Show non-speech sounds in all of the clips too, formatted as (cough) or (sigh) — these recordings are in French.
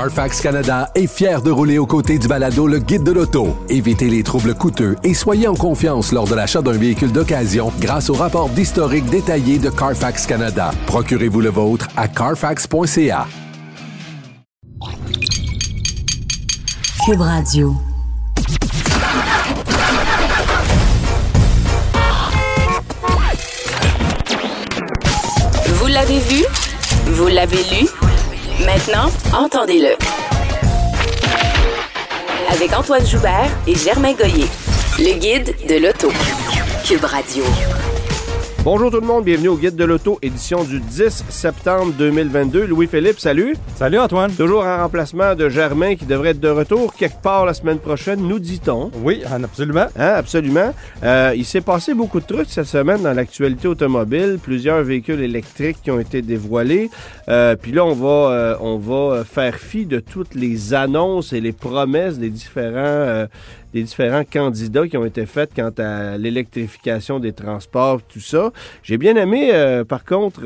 Carfax Canada est fier de rouler aux côtés du balado Le Guide de l'auto. Évitez les troubles coûteux et soyez en confiance lors de l'achat d'un véhicule d'occasion grâce au rapport d'historique détaillé de Carfax Canada. Procurez-vous le vôtre à carfax.ca. Cube Radio. Vous l'avez vu? Vous l'avez lu? Maintenant, entendez-le. Avec Antoine Joubert et Germain Goyer. Le guide de l'auto. Cube Radio. Bonjour tout le monde, bienvenue au Guide de l'Auto, édition du 10 septembre 2022. Louis-Philippe, salut. Salut Antoine. Toujours en remplacement de Germain qui devrait être de retour quelque part la semaine prochaine, nous dit-on. Oui, absolument. Hein, absolument. Euh, il s'est passé beaucoup de trucs cette semaine dans l'actualité automobile. Plusieurs véhicules électriques qui ont été dévoilés. Euh, Puis là, on va, euh, on va faire fi de toutes les annonces et les promesses des différents, euh, des différents candidats qui ont été faits quant à l'électrification des transports, tout ça. J'ai bien aimé, euh, par contre,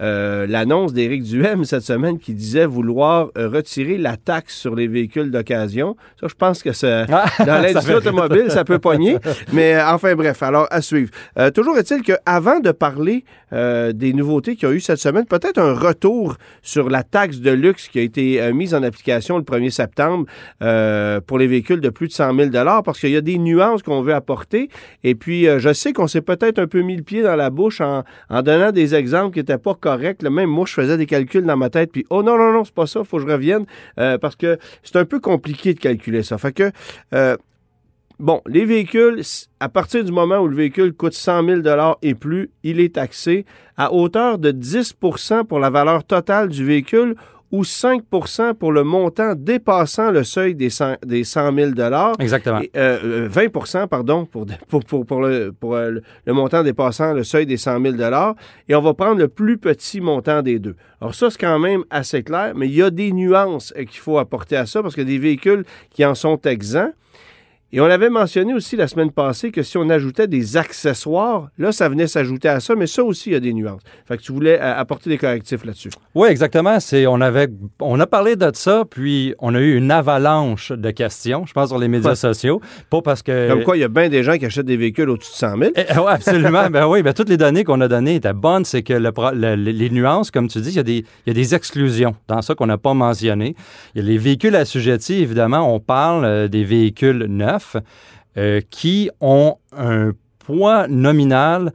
euh, l'annonce d'Éric Duhem cette semaine qui disait vouloir euh, retirer la taxe sur les véhicules d'occasion. Ça, je pense que ça, Ah, (laughs) dans l'industrie automobile, ça peut pogner. Mais euh, enfin bref, alors à suivre. Euh, toujours est-il qu'avant de parler des nouveautés qu'il y a eu cette semaine, peut-être un retour sur la taxe de luxe qui a été mise en application le 1er septembre euh, pour les véhicules de plus de 100 000 parce qu'il y a des nuances qu'on veut apporter. Et puis, je sais qu'on s'est peut-être un peu mis le pied dans la bouche en, en donnant des exemples qui n'étaient pas corrects. là. Même moi, je faisais des calculs dans ma tête, puis oh non, non, non, c'est pas ça, faut que je revienne, euh, parce que c'est un peu compliqué de calculer ça. Fait que, euh, bon, les véhicules, à partir du moment où le véhicule coûte 100 000 et plus, il est taxé à hauteur de 10% pour la valeur totale du véhicule ou 5 pour le montant dépassant le seuil des 100, des 100 000 Exactement. et, euh, euh, 20 pardon, pour, pour, pour, pour le, pour euh, le- le montant dépassant le seuil des 100 000 et on va prendre le plus petit montant des deux. Alors ça, c'est quand même assez clair, mais il y a des nuances euh, qu'il faut apporter à ça parce a des véhicules qui en sont exempts. Et on avait mentionné aussi la semaine passée que si on ajoutait des accessoires, là, ça venait s'ajouter à ça, mais ça aussi, il y a des nuances. Fait que tu voulais euh, apporter des correctifs là-dessus. Oui, exactement. C'est, on, avait, on a parlé de ça, puis on a eu une avalanche de questions, je pense, sur les médias Ouais. sociaux. Pas parce que. Comme quoi, il y a bien des gens qui achètent des véhicules au-dessus de 100 000. Eh, ouais, absolument. (laughs) ben oui, ben, toutes les données qu'on a données étaient bonnes. C'est que le le- les nuances, comme tu dis, il y, a des, il y a des exclusions dans ça qu'on n'a pas mentionné. Il y a les véhicules assujettis, évidemment, on parle euh, des véhicules neufs euh, qui ont un poids nominal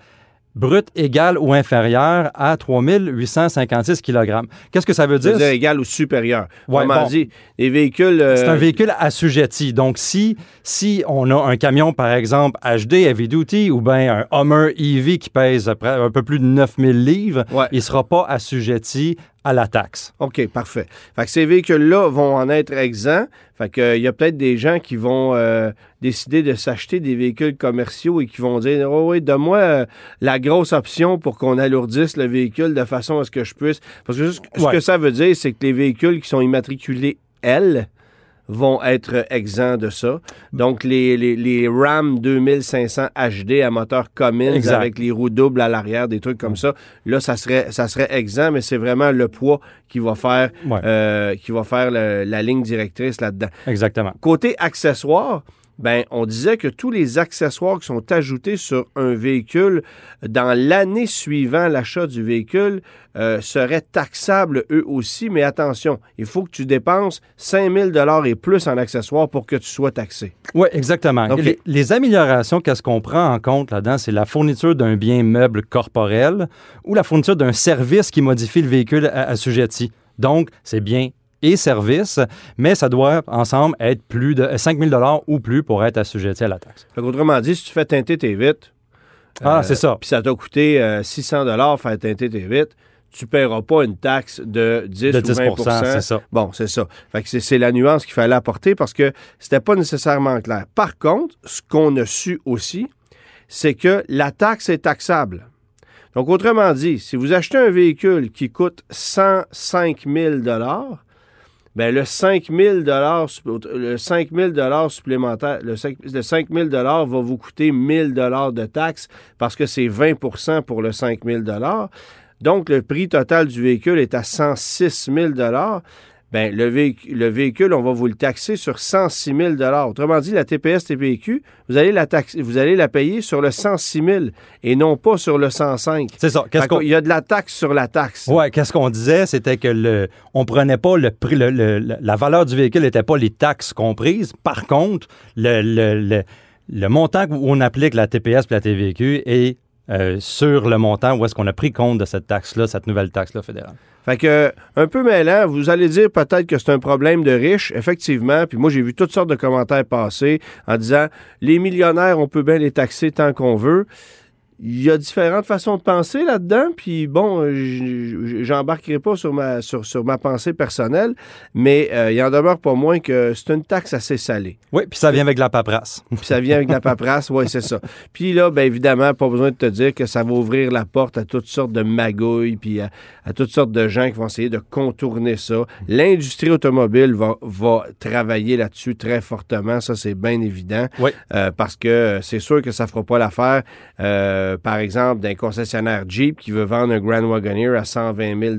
brut égal ou inférieur à 3856 kg. Qu'est-ce que ça veut Je veux dire? dire égal ou supérieur. Ouais, bon. dit, les véhicules... euh, C'est un véhicule assujetti. Donc, si, si on a un camion, par exemple, HD, Heavy Duty, ou bien un Hummer EV qui pèse un peu plus de 9000 livres, Ouais. il ne sera pas assujetti à la taxe. OK, parfait. Fait que ces véhicules-là vont en être exempts. Fait que, euh, il y a peut-être des gens qui vont euh, décider de s'acheter des véhicules commerciaux et qui vont dire Oh oui, donne-moi euh, la grosse option pour qu'on alourdisse le véhicule de façon à ce que je puisse. Parce que ce, que ça veut dire, c'est que les véhicules qui sont immatriculés L vont être exempts de ça. Donc, les, les, les Ram 2500 HD à moteur Cummins Exact. avec les roues doubles à l'arrière, des trucs comme ça, là, ça serait, ça serait exempt, mais c'est vraiment le poids qui va faire, Ouais. euh, qui va faire le- la ligne directrice là-dedans. Exactement. Côté accessoires, ben, on disait que tous les accessoires qui sont ajoutés sur un véhicule dans l'année suivant l'achat du véhicule euh, seraient taxables eux aussi. Mais attention, il faut que tu dépenses 5000 dollars et plus en accessoires pour que tu sois taxé. Oui, exactement. Les, les améliorations, qu'est-ce qu'on prend en compte là-dedans? C'est la fourniture d'un bien meuble corporel ou la fourniture d'un service qui modifie le véhicule assujetti. Donc, c'est bien et service, mais ça doit ensemble être plus de 5 000 ou plus pour être assujetti à la taxe. Fait Autrement dit, si tu fais teinter tes vitres, Ah, Euh, c'est ça. puis ça t'a coûté euh, 600 dollars faire teinter tes vitres, tu ne paieras pas une taxe de 10, De ou 10 20 c'est ça. Bon, c'est ça. Fait que c'est- c'est la nuance qu'il fallait apporter parce que c'était pas nécessairement clair. Par contre, ce qu'on a su aussi, c'est que la taxe est taxable. Donc, autrement dit, si vous achetez un véhicule qui coûte 105 000 ben le 5 000 le 5 000 supplémentaire, le 5, le 5 000 va vous coûter 1 000 de taxes parce que c'est 20% pour le 5 000 Donc, le prix total du véhicule est à 106 000 ben le, véhicule, le véhicule, on va vous le taxer sur 106 000 Autrement dit, la TPS TPQ, vous allez la taxer, vous allez la payer sur le 106 000 et non pas sur le 105. C'est ça. Qu'est-ce qu'on... qu'il y a de la taxe sur la taxe. Ouais, qu'est-ce qu'on disait, c'était que le, on prenait pas le prix, le- la valeur du véhicule n'était pas les taxes comprises. Par contre, le, le, le, le montant où on applique la TPS et la TVQ est euh, sur le montant où est-ce qu'on a pris compte de cette taxe-là, cette nouvelle taxe-là fédérale. Fait que, un peu mêlant, vous allez dire peut-être que c'est un problème de riches, effectivement. Puis moi, j'ai vu toutes sortes de commentaires passer en disant les millionnaires, on peut bien les taxer tant qu'on veut. Il y a différentes façons de penser là-dedans, puis bon, euh, j'embarquerai pas sur ma, sur, sur ma pensée personnelle, mais euh, il en demeure pas moins que c'est une taxe assez salée. Oui, puis ça vient avec la paperasse. (laughs) Puis ça vient avec de la paperasse, oui, c'est ça. Puis là, bien évidemment, pas besoin de te dire que ça va ouvrir la porte à toutes sortes de magouilles, puis à, à toutes sortes de gens qui vont essayer de contourner ça. L'industrie automobile va, va travailler là-dessus très fortement, ça c'est bien évident, Oui. Euh, parce que c'est sûr que ça fera pas l'affaire, euh, par exemple, d'un concessionnaire Jeep qui veut vendre un Grand Wagoneer à 120 000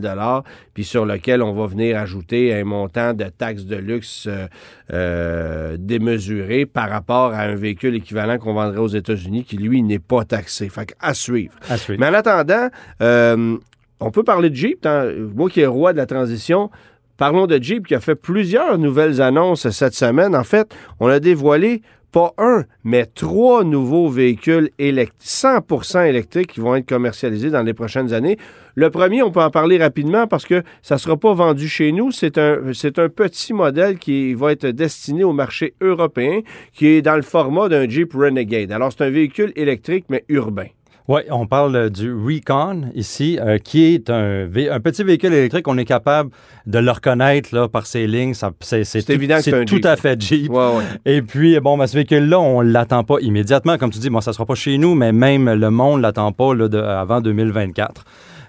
puis sur lequel on va venir ajouter un montant de taxes de luxe euh, euh, démesuré par rapport à un véhicule équivalent qu'on vendrait aux États-Unis qui, lui, n'est pas taxé. Fait que, à suivre. À suivre. Mais en attendant, euh, on peut parler de Jeep. tant- Moi qui est roi de la transition, parlons de Jeep qui a fait plusieurs nouvelles annonces cette semaine. En fait, on a dévoilé pas un, mais trois nouveaux véhicules élect- 100% électriques qui vont être commercialisés dans les prochaines années. Le premier, on peut en parler rapidement parce que ça ne sera pas vendu chez nous. C'est un, c'est un petit modèle qui va être destiné au marché européen, qui est dans le format d'un Jeep Renegade. Alors, c'est un véhicule électrique, mais urbain. Oui, on parle euh, du Recon ici, euh, qui est un, un petit véhicule électrique. On est capable de le reconnaître là, par ses lignes. C'est c'est C'est tout- évident c'est tout à fait Jeep. Ouais, ouais. Et puis, bon, ben, ce véhicule-là, on ne l'attend pas immédiatement. Comme tu dis, bon, ça ne sera pas chez nous, mais même le monde ne l'attend pas là, de- avant 2024.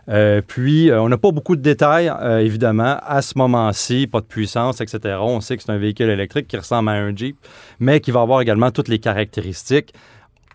Euh, puis, euh, on n'a pas beaucoup de détails, euh, évidemment, à ce moment-ci, pas de puissance, etc. On sait que c'est un véhicule électrique qui ressemble à un Jeep, mais qui va avoir également toutes les caractéristiques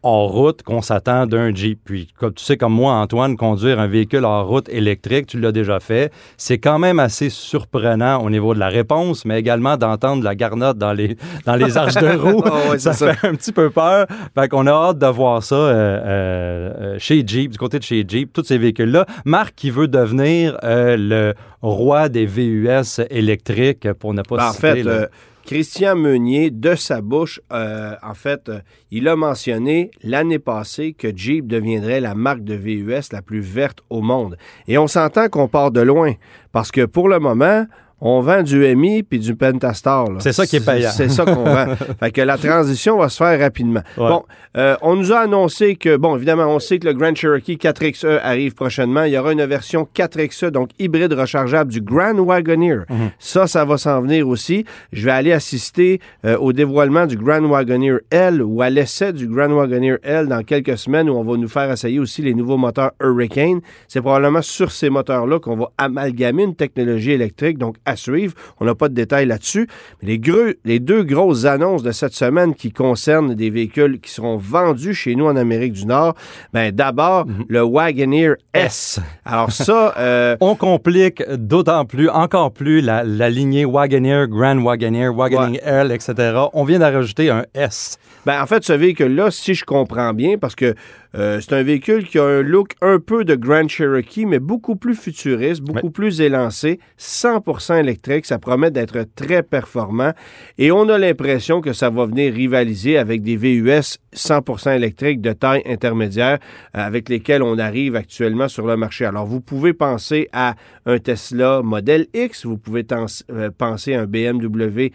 hors route qu'on s'attend d'un Jeep. Puis, comme tu sais, comme moi, Antoine, conduire un véhicule hors route électrique, tu l'as déjà fait, c'est quand même assez surprenant au niveau de la réponse, mais également d'entendre la garnotte dans les, (laughs) dans les arches de (laughs) roue. Ouais, ça, fait un petit peu peur. Fait qu'on a hâte de voir ça euh, euh, euh, chez Jeep, du côté de chez Jeep, tous ces véhicules-là. Marc qui veut devenir euh, le roi des VUS électriques, pour ne pas Ben, en citer, fait. Christian Meunier, de sa bouche, euh, en fait, euh, il a mentionné l'année passée que Jeep deviendrait la marque de VUS la plus verte au monde. Et on s'entend qu'on part de loin, parce que pour le moment, on vend du MI puis du Pentastar. C'est ça qui est payant. C'est ça qu'on vend. (laughs) fait que la transition va se faire rapidement. Ouais. Bon, euh, on nous a annoncé que, bon, évidemment, on sait que le Grand Cherokee 4XE arrive prochainement. Il y aura une version 4XE, donc hybride rechargeable du Grand Wagoneer. Ça, ça va s'en venir aussi. Je vais aller assister euh, au dévoilement du Grand Wagoneer L ou à l'essai du Grand Wagoneer L dans quelques semaines où on va nous faire essayer aussi les nouveaux moteurs Hurricane. C'est probablement sur ces moteurs-là qu'on va amalgamer une technologie électrique, donc à suivre. On n'a pas de détails là-dessus. Mais les, deux grosses annonces de cette semaine qui concernent des véhicules qui seront vendus chez nous en Amérique du Nord, ben d'abord, le Wagoneer S. Alors ça, euh, (laughs) On complique d'autant plus, encore plus, la, la lignée Wagoneer, Grand Wagoneer, Wagoneer L, etc. On vient d'en rajouter un S. Ben, en fait, ce véhicule-là, si je comprends bien, parce que euh, c'est un véhicule qui a un look un peu de Grand Cherokee, mais beaucoup plus futuriste, beaucoup plus élancé, 100% électrique, ça promet d'être très performant. Et on a l'impression que ça va venir rivaliser avec des VUS 100% électriques de taille intermédiaire euh, avec lesquels on arrive actuellement sur le marché. Alors, vous pouvez penser à un Tesla Model X, vous pouvez euh, penser à un BMW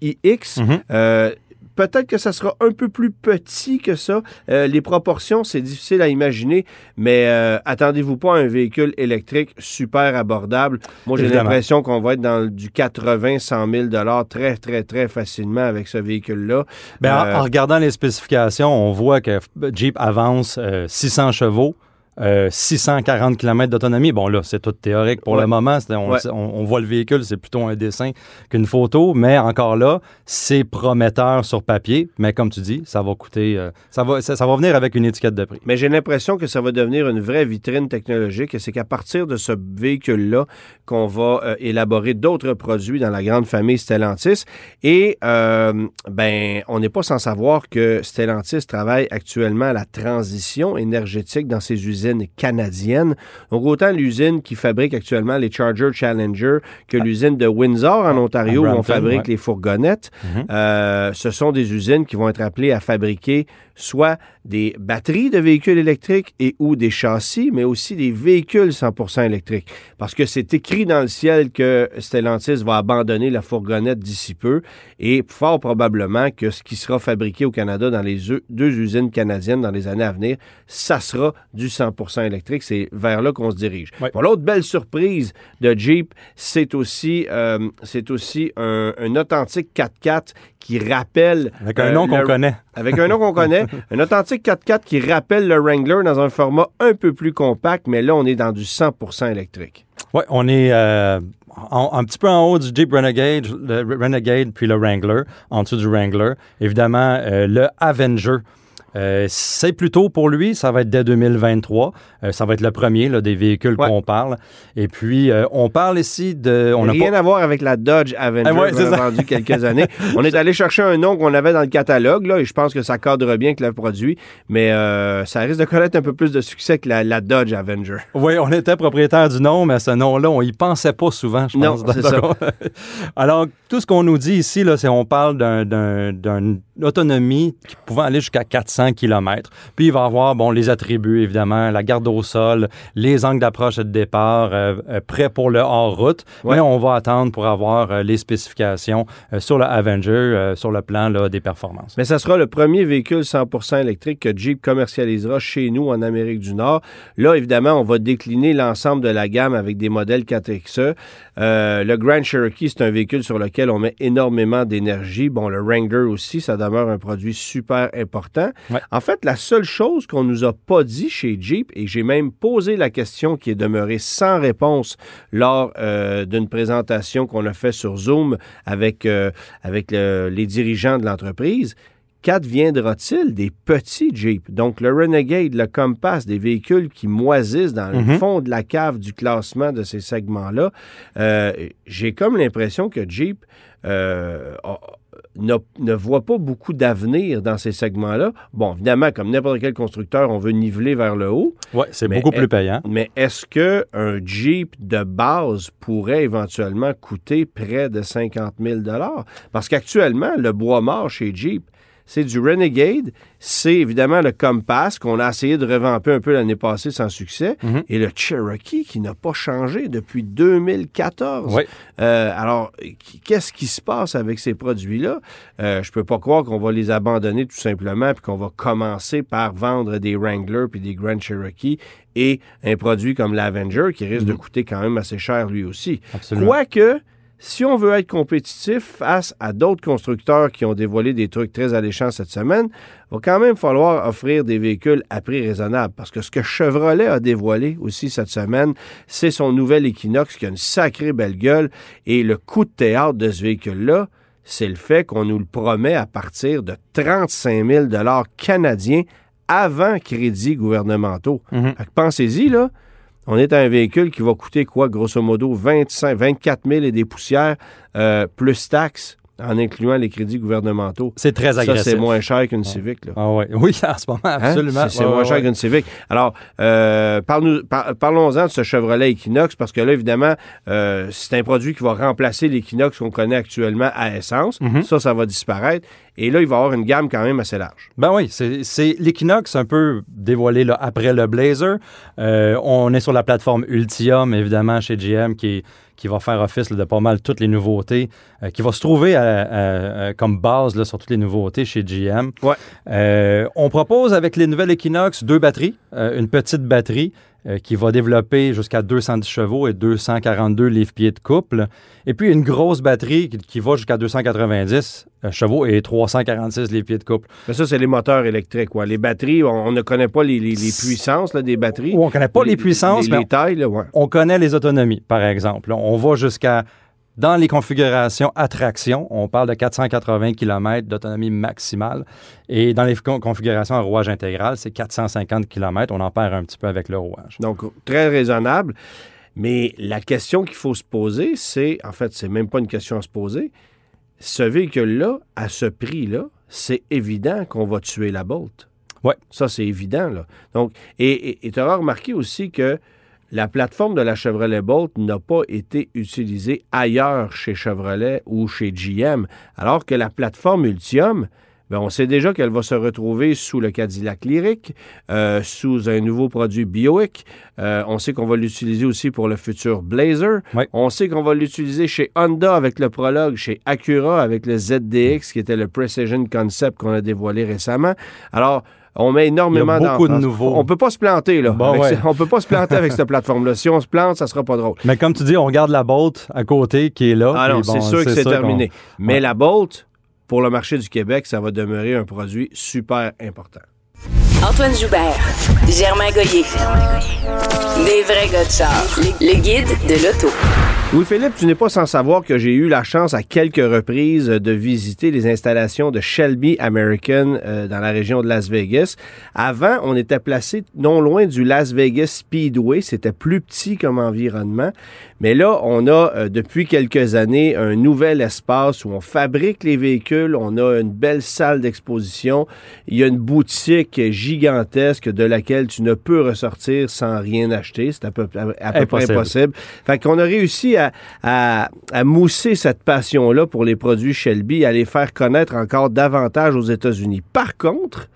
iX. Euh, Peut-être que ça sera un peu plus petit que ça. Euh, les proportions, c'est difficile à imaginer, mais euh, attendez-vous pas à un véhicule électrique super abordable. Moi, j'ai l'impression qu'on va être dans du 80, 100 000 très, très, très facilement avec ce véhicule-là. Ben, en- Euh, en, regardant les spécifications, on voit que Jeep avance euh, 600 chevaux. Euh, 640 km d'autonomie. Bon, là, c'est tout théorique pour Ouais. le moment. On, Ouais. on- on voit le véhicule, c'est plutôt un dessin qu'une photo, mais encore là, c'est prometteur sur papier. Mais comme tu dis, ça va coûter, euh, ça, va, ça, ça va venir avec une étiquette de prix. Mais j'ai l'impression que ça va devenir une vraie vitrine technologique et c'est qu'à partir de ce véhicule-là qu'on va euh, élaborer d'autres produits dans la grande famille Stellantis. Et euh, ben, on n'est pas sans savoir que Stellantis travaille actuellement à la transition énergétique dans ses usines canadiennes. Donc autant l'usine qui fabrique actuellement les Charger Challenger que l'usine de Windsor en Ontario où on fabrique ouais. les fourgonnettes. Mhm. Euh, ce sont des usines qui vont être appelées à fabriquer soit des batteries de véhicules électriques et ou des châssis, mais aussi des véhicules 100% électriques. Parce que c'est écrit dans le ciel que Stellantis va abandonner la fourgonnette d'ici peu et fort probablement que ce qui sera fabriqué au Canada dans les deux usines canadiennes dans les années à venir, ça sera du 100% électrique. C'est vers là qu'on se dirige. Bon, L'autre belle surprise de Jeep, c'est aussi, euh, c'est aussi un, un authentique 4x4 qui rappelle... Avec un euh, nom qu'on connaît. Avec un nom qu'on connaît, (laughs) un authentique 4x4 qui rappelle le Wrangler dans un format un peu plus compact, mais là, on est dans du 100% électrique. Oui, on est euh, en- un petit peu en haut du Jeep Renegade, le Renegade puis le Wrangler, en dessous du Wrangler. Évidemment, euh, le Avenger. Euh, c'est plutôt pour lui, ça va être dès 2023. Euh, ça va être le premier là, des véhicules Ouais. qu'on parle. Et puis, euh, on parle ici de. On n'a Rien pas- à voir avec la Dodge Avenger Ah ouais, qu'on a vendue (laughs) quelques années. On est allé chercher un nom qu'on avait dans le catalogue, là, et je pense que ça cadre bien avec le produit, mais ça risque de connaître un peu plus de succès que la, la Dodge Avenger. Oui, on était propriétaire du nom, mais ce nom-là, on y pensait pas souvent, je Non, pense. c'est ça. (laughs) Alors, tout ce qu'on nous dit ici, c'est on parle d'un- d'un- d'une autonomie qui pouvant aller jusqu'à 400 km. Puis il va avoir, bon, les attributs, évidemment, la garde au sol, les angles d'approche et de départ, euh, euh, prêts pour le hors-route. Ouais. Mais on va attendre pour avoir euh, les spécifications euh, sur le Avenger, sur le plan là, des performances. Mais ça sera le premier véhicule 100% électrique que Jeep commercialisera chez nous en Amérique du Nord. Là, évidemment, on va décliner l'ensemble de la gamme avec des modèles 4XE. Euh, le Grand Cherokee, c'est un véhicule sur lequel on met énormément d'énergie. Bon, le Wrangler aussi, ça demeure un produit super important. Ouais. En fait, la seule chose qu'on nous a pas dit chez Jeep, et j'ai même posé la question qui est demeurée sans réponse lors euh, d'une présentation qu'on a fait sur Zoom avec, euh, avec le- les dirigeants de l'entreprise, qu'adviendra-t-il des petits Jeep? Donc, le Renegade, le Compass, des véhicules qui moisissent dans le Mhm. fond de la cave du classement de ces segments-là. Euh, J'ai comme l'impression que Jeep euh, a- ne, ne voit pas beaucoup d'avenir dans ces segments-là. Bon, évidemment, comme n'importe quel constructeur, on veut niveler vers le haut. Oui, c'est beaucoup plus payant. Mais est-ce que un Jeep de base pourrait éventuellement coûter près de 50 000 Parce qu'actuellement, le bois mort chez Jeep, c'est du Renegade, c'est évidemment le Compass qu'on a essayé de revamper un peu l'année passée sans succès, Mhm. et le Cherokee qui n'a pas changé depuis 2014. Oui. Euh, alors, qu'est-ce qui se passe avec ces produits-là? Euh, je peux pas croire qu'on va les abandonner tout simplement puis qu'on va commencer par vendre des Wrangler puis des Grand Cherokee et un produit comme l'Avenger qui risque de coûter quand même assez cher lui aussi. Absolument. Quoique, si on veut être compétitif face à d'autres constructeurs qui ont dévoilé des trucs très alléchants cette semaine, va quand même falloir offrir des véhicules à prix raisonnable. Parce que ce que Chevrolet a dévoilé aussi cette semaine, c'est son nouvel Equinox qui a une sacrée belle gueule. Et le coup de théâtre de ce véhicule-là, c'est le fait qu'on nous le promet à partir de 35 000 canadiens avant crédits gouvernementaux. Mhm. Que Pensez-y, là. On est à un véhicule qui va coûter quoi, grosso modo, 25, 24 000 et des poussières, euh, plus taxes, en incluant les crédits gouvernementaux. C'est très Ça, agressif. c'est moins cher qu'une Civic. Là. Ah ouais. (laughs) Oui, en ce moment, Hein? absolument. C'est c'est Ouais, moins ouais, cher ouais. qu'une Civic. Alors, euh, parle-nous- par- parlons-en de ce Chevrolet Equinox, parce que là, évidemment, euh, c'est un produit qui va remplacer l'Equinox qu'on connaît actuellement à essence. Mhm. Ça, ça va disparaître. Et là, il va avoir une gamme quand même assez large. Ben oui, c'est c'est l'Equinox un peu dévoilé là, après le Blazer. Euh, on est sur la plateforme Ultium, évidemment, chez GM, qui, qui va faire office là, de pas mal toutes les nouveautés, euh, qui va se trouver à- à- à- comme base là, sur toutes les nouveautés chez GM. Ouais. Euh, on propose avec les nouvelles Equinox deux batteries, euh, une petite batterie euh, qui va développer jusqu'à 210 chevaux et 242 livres-pieds de couple. Et puis une grosse batterie qui, qui va jusqu'à 290 euh, chevaux et 346 livres-pieds de couple. Mais ça, c'est les moteurs électriques. Quoi. Les batteries, on, on ne connaît pas les, les- les puissances là, des batteries. On connaît pas les puissances, les, mais les tailles. Là, ouais. on connaît les autonomies, par exemple. On va jusqu'à, dans les configurations attraction, on parle de 480 km d'autonomie maximale. Et dans les con- configurations à rouage intégral, c'est 450 km. On en perd un petit peu avec le rouage. Donc, très raisonnable. Mais la question qu'il faut se poser, c'est, en fait, c'est même pas une question à se poser. Ce véhicule-là, à ce prix-là, c'est évident qu'on va tuer la Bolt. Ouais. Ça, c'est évident, là. Donc, et tu auras remarqué aussi que la plateforme de la Chevrolet Bolt n'a pas été utilisée ailleurs chez Chevrolet ou chez GM, alors que la plateforme Ultium, ben, on sait déjà qu'elle va se retrouver sous le Cadillac Lyric, euh, sous un nouveau produit Buick. Euh, on sait qu'on va l'utiliser aussi pour le futur Blazer. Oui. On sait qu'on va l'utiliser chez Honda avec le Prologue, chez Acura avec le ZDX, qui était le Precision Concept qu'on a dévoilé récemment. Alors, on met énormément Il y a beaucoup de nouveaux. On peut pas se planter, là. Bon, Avec ouais. ce- On peut pas se planter avec cette (laughs) plateforme-là. Si on se plante, ça sera pas drôle. Mais comme tu dis, on regarde la Bolt à côté qui est là. Ah non, bon, c'est sûr que c'est terminé. Mais Ouais. la Bolt, pour le marché du Québec, ça va demeurer un produit super important. Antoine Joubert, Germain Goyer. Des vrais gars de char. Le guide de l'auto. Louis-Philippe, tu n'es pas sans savoir que j'ai eu la chance à quelques reprises de visiter les installations de Shelby American euh, dans la région de Las Vegas. Avant, on était placé non loin du Las Vegas Speedway. C'était plus petit comme environnement. Mais là, on a euh, depuis quelques années un nouvel espace où on fabrique les véhicules. On a une belle salle d'exposition. Il y a une boutique gigantesque de laquelle tu ne peux ressortir sans rien acheter. C'est à peu, à peu près Impossible. impossible. Fait qu'on a réussi à, à- à mousser cette passion-là pour les produits Shelby, à les faire connaître encore davantage aux États-Unis. Par contre,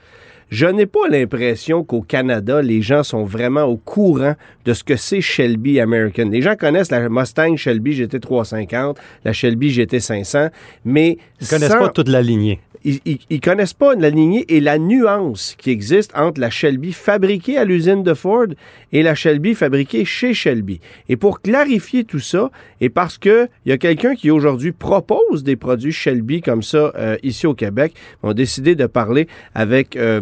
je n'ai pas l'impression qu'au Canada, les gens sont vraiment au courant de ce que c'est Shelby American. Les gens connaissent la Mustang Shelby GT350, la Shelby GT500, mais Ils connaissent sans- pas toute la lignée. Ils, ils- connaissent pas la lignée et la nuance qui existe entre la Shelby fabriquée à l'usine de Ford et la Shelby fabriquée chez Shelby. Et pour clarifier tout ça, et parce que il y a quelqu'un qui aujourd'hui propose des produits Shelby comme ça euh, ici au Québec, on a décidé de parler avec euh,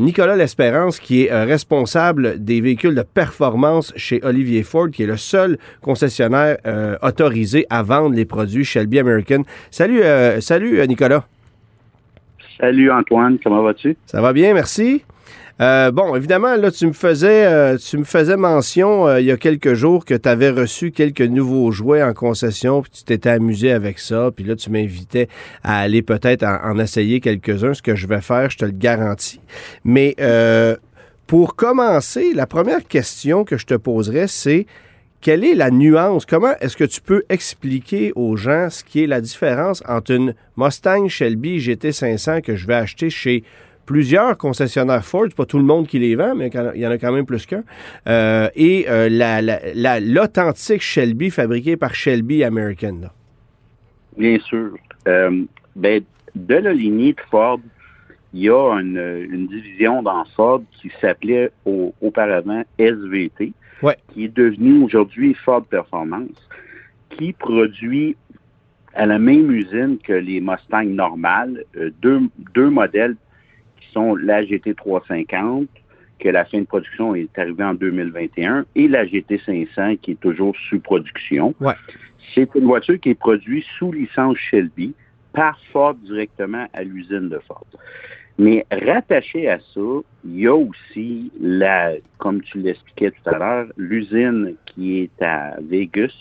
Nicolas L'Espérance, qui est euh, responsable des véhicules de performance chez Olivier Ford, qui est le seul concessionnaire euh, autorisé à vendre les produits Shelby American. Salut, euh, salut Nicolas. Salut Antoine, comment vas-tu? Ça va bien, merci. Euh, bon, évidemment, là, tu me faisais, euh, tu me faisais mention euh, il y a quelques jours que tu avais reçu quelques nouveaux jouets en concession, puis tu t'étais amusé avec ça, puis là, tu m'invitais à aller peut-être en, en essayer quelques-uns, ce que je vais faire, je te le garantis. Mais pour commencer, la première question que je te poserais, c'est quelle est la nuance? Comment est-ce que tu peux expliquer aux gens ce qui est la différence entre une Mustang Shelby GT500 que je vais acheter chez plusieurs concessionnaires Ford, pas tout le monde qui les vend, mais il y en a quand même plus qu'un, euh, et euh, la- la- la- l'authentique Shelby fabriquée par Shelby American. là. Bien sûr. Euh, ben, de la lignée de Ford, il y a une, division dans Ford qui s'appelait au- auparavant SVT, Ouais. qui est devenue aujourd'hui Ford Performance, qui produit à la même usine que les Mustangs normales euh, deux, deux modèles qui sont la GT350, que la fin de production est arrivée en 2021, et la GT500 qui est toujours sous production. Ouais. C'est une voiture qui est produite sous licence Shelby par Ford directement à l'usine de Ford. Mais rattaché à ça, il y a aussi la, comme tu l'expliquais tout à l'heure, l'usine qui est à Vegas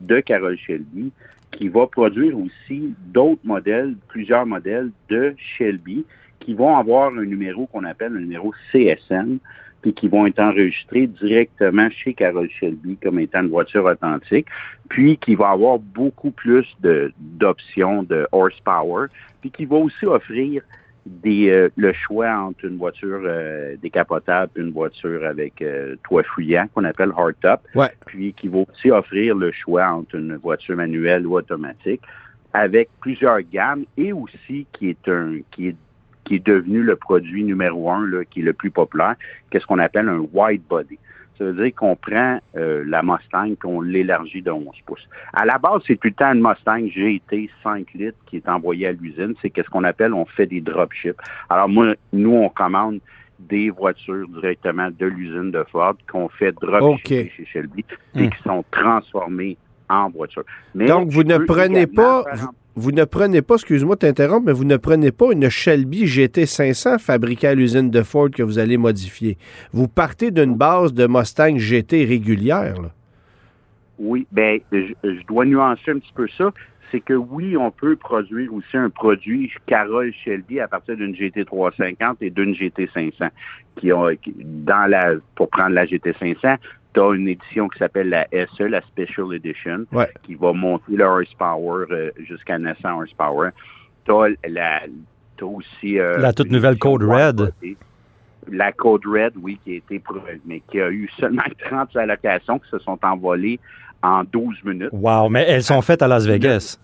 de Carroll Shelby, qui va produire aussi d'autres modèles, plusieurs modèles de Shelby, qui vont avoir un numéro qu'on appelle un numéro CSN, puis qui vont être enregistrés directement chez Carroll Shelby comme étant une voiture authentique, puis qui va avoir beaucoup plus de d'options de horsepower, puis qui va aussi offrir des, euh, le choix entre une voiture euh, décapotable et une voiture avec euh, toit fouillant qu'on appelle hardtop, Ouais. puis qui va aussi offrir le choix entre une voiture manuelle ou automatique avec plusieurs gammes et aussi qui est un qui est qui est devenu le produit numéro un là, qui est le plus populaire, qu'est-ce qu'on appelle un wide body. Ça veut dire qu'on prend euh, la Mustang et on l'élargit de 11 pouces. À la base, c'est tout le temps une Mustang GT 5 litres qui est envoyée à l'usine. C'est qu'est-ce qu'on appelle, on fait des dropships. Alors moi, nous, on commande des voitures directement de l'usine de Ford qu'on fait dropshipper chez Shelby et qui sont transformées en voitures. Mais Donc, vous ne prenez pas vous ne prenez pas, excuse-moi de t'interrompre, mais vous ne prenez pas une Shelby GT500 fabriquée à l'usine de Ford que vous allez modifier. Vous partez d'une base de Mustang GT régulière. Là. Oui, bien, je, dois nuancer un petit peu ça. C'est que oui, on peut produire aussi un produit Carole Shelby à partir d'une GT350 et d'une GT500 qui ont dans la pour prendre la GT500, tu as une édition qui s'appelle la SE, la Special Edition, qui va monter le horsepower euh, jusqu'à 900 horsepower. Tu as, aussi... Euh, la toute nouvelle Code Red. La Code Red, oui, qui a été mais qui a eu seulement (laughs) 30 allocations qui se sont envolées en 12 minutes. Wow, mais elles sont faites à Las Vegas.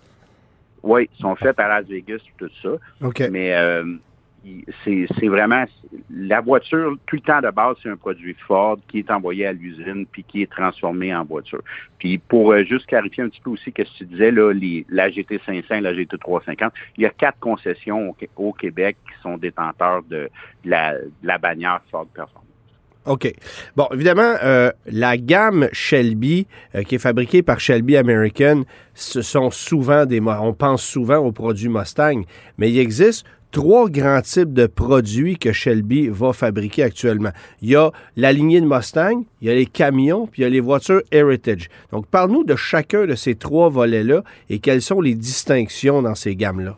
Oui, elles sont faites à Las Vegas, tout ça. OK. Mais euh, c'est vraiment la voiture, tout le temps de base, c'est un produit Ford qui est envoyé à l'usine puis qui est transformé en voiture. Puis pour euh, juste clarifier un petit peu aussi ce que tu disais, là, les, la GT500 et la GT350, il y a quatre concessions au, Québec qui sont détenteurs de, la, bannière Ford Performance. OK. Bon, évidemment, euh, la gamme Shelby, euh, qui est fabriquée par Shelby American, ce sont souvent des... On pense souvent aux produits Mustang, mais il existe trois grands types de produits que Shelby va fabriquer actuellement. Il y a la lignée de Mustang, il y a les camions, puis il y a les voitures Heritage. Donc, parle-nous de chacun de ces trois volets-là et quelles sont les distinctions dans ces gammes-là.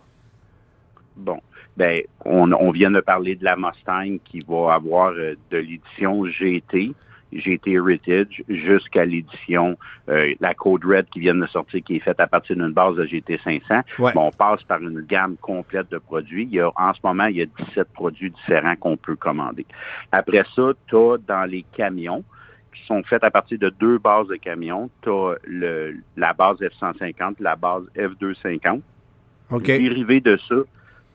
Bon. Ben, on, vient de parler de la Mustang qui va avoir euh, de l'édition GT GT Heritage jusqu'à l'édition, euh, la Code Red qui vient de sortir, qui est faite à partir d'une base de GT 500. on passe par une gamme complète de produits. Il y a, en ce moment, il y a 17 produits différents qu'on peut commander. Après ça, tu as dans les camions, qui sont faits à partir de deux bases de camions. Tu as le, la base F-150, la base F-250. OK. Dérivé de ça,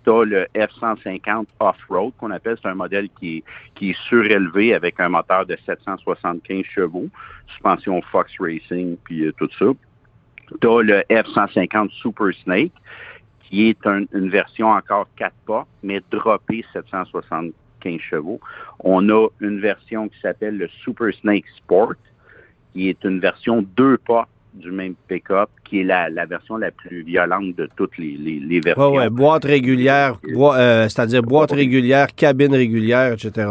tu as le F-150 Off-Road qu'on appelle. C'est un modèle qui est, qui est surélevé avec un moteur de 775 chevaux, suspension Fox Racing, puis euh, tout ça. Tu as le F-150 Super Snake, qui est une version encore 4 pas, mais droppé 775 chevaux. On a une version qui s'appelle le Super Snake Sport, qui est une version 2 pas du même pick-up, qui est la, version la plus violente de toutes les, les, versions. Oui, boîte régulière, euh, c'est-à-dire boîte régulière, cabine régulière, etc.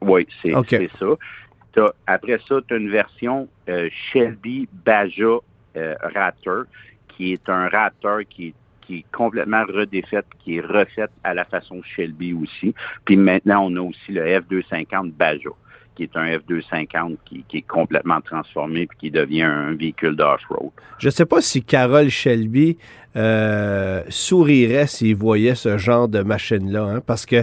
Oui, c'est ça. après ça, tu as une version euh, Shelby Baja euh, Raptor, qui est un Raptor qui est qui est complètement redéfaite, qui est refaite à la façon Shelby aussi. Puis maintenant, on a aussi le F250 Baja qui est un F-250 qui, est complètement transformé et qui devient un véhicule d'off-road. Je ne sais pas si Carole Shelby euh, sourirait s'il voyait ce genre de machine-là, hein, parce que euh,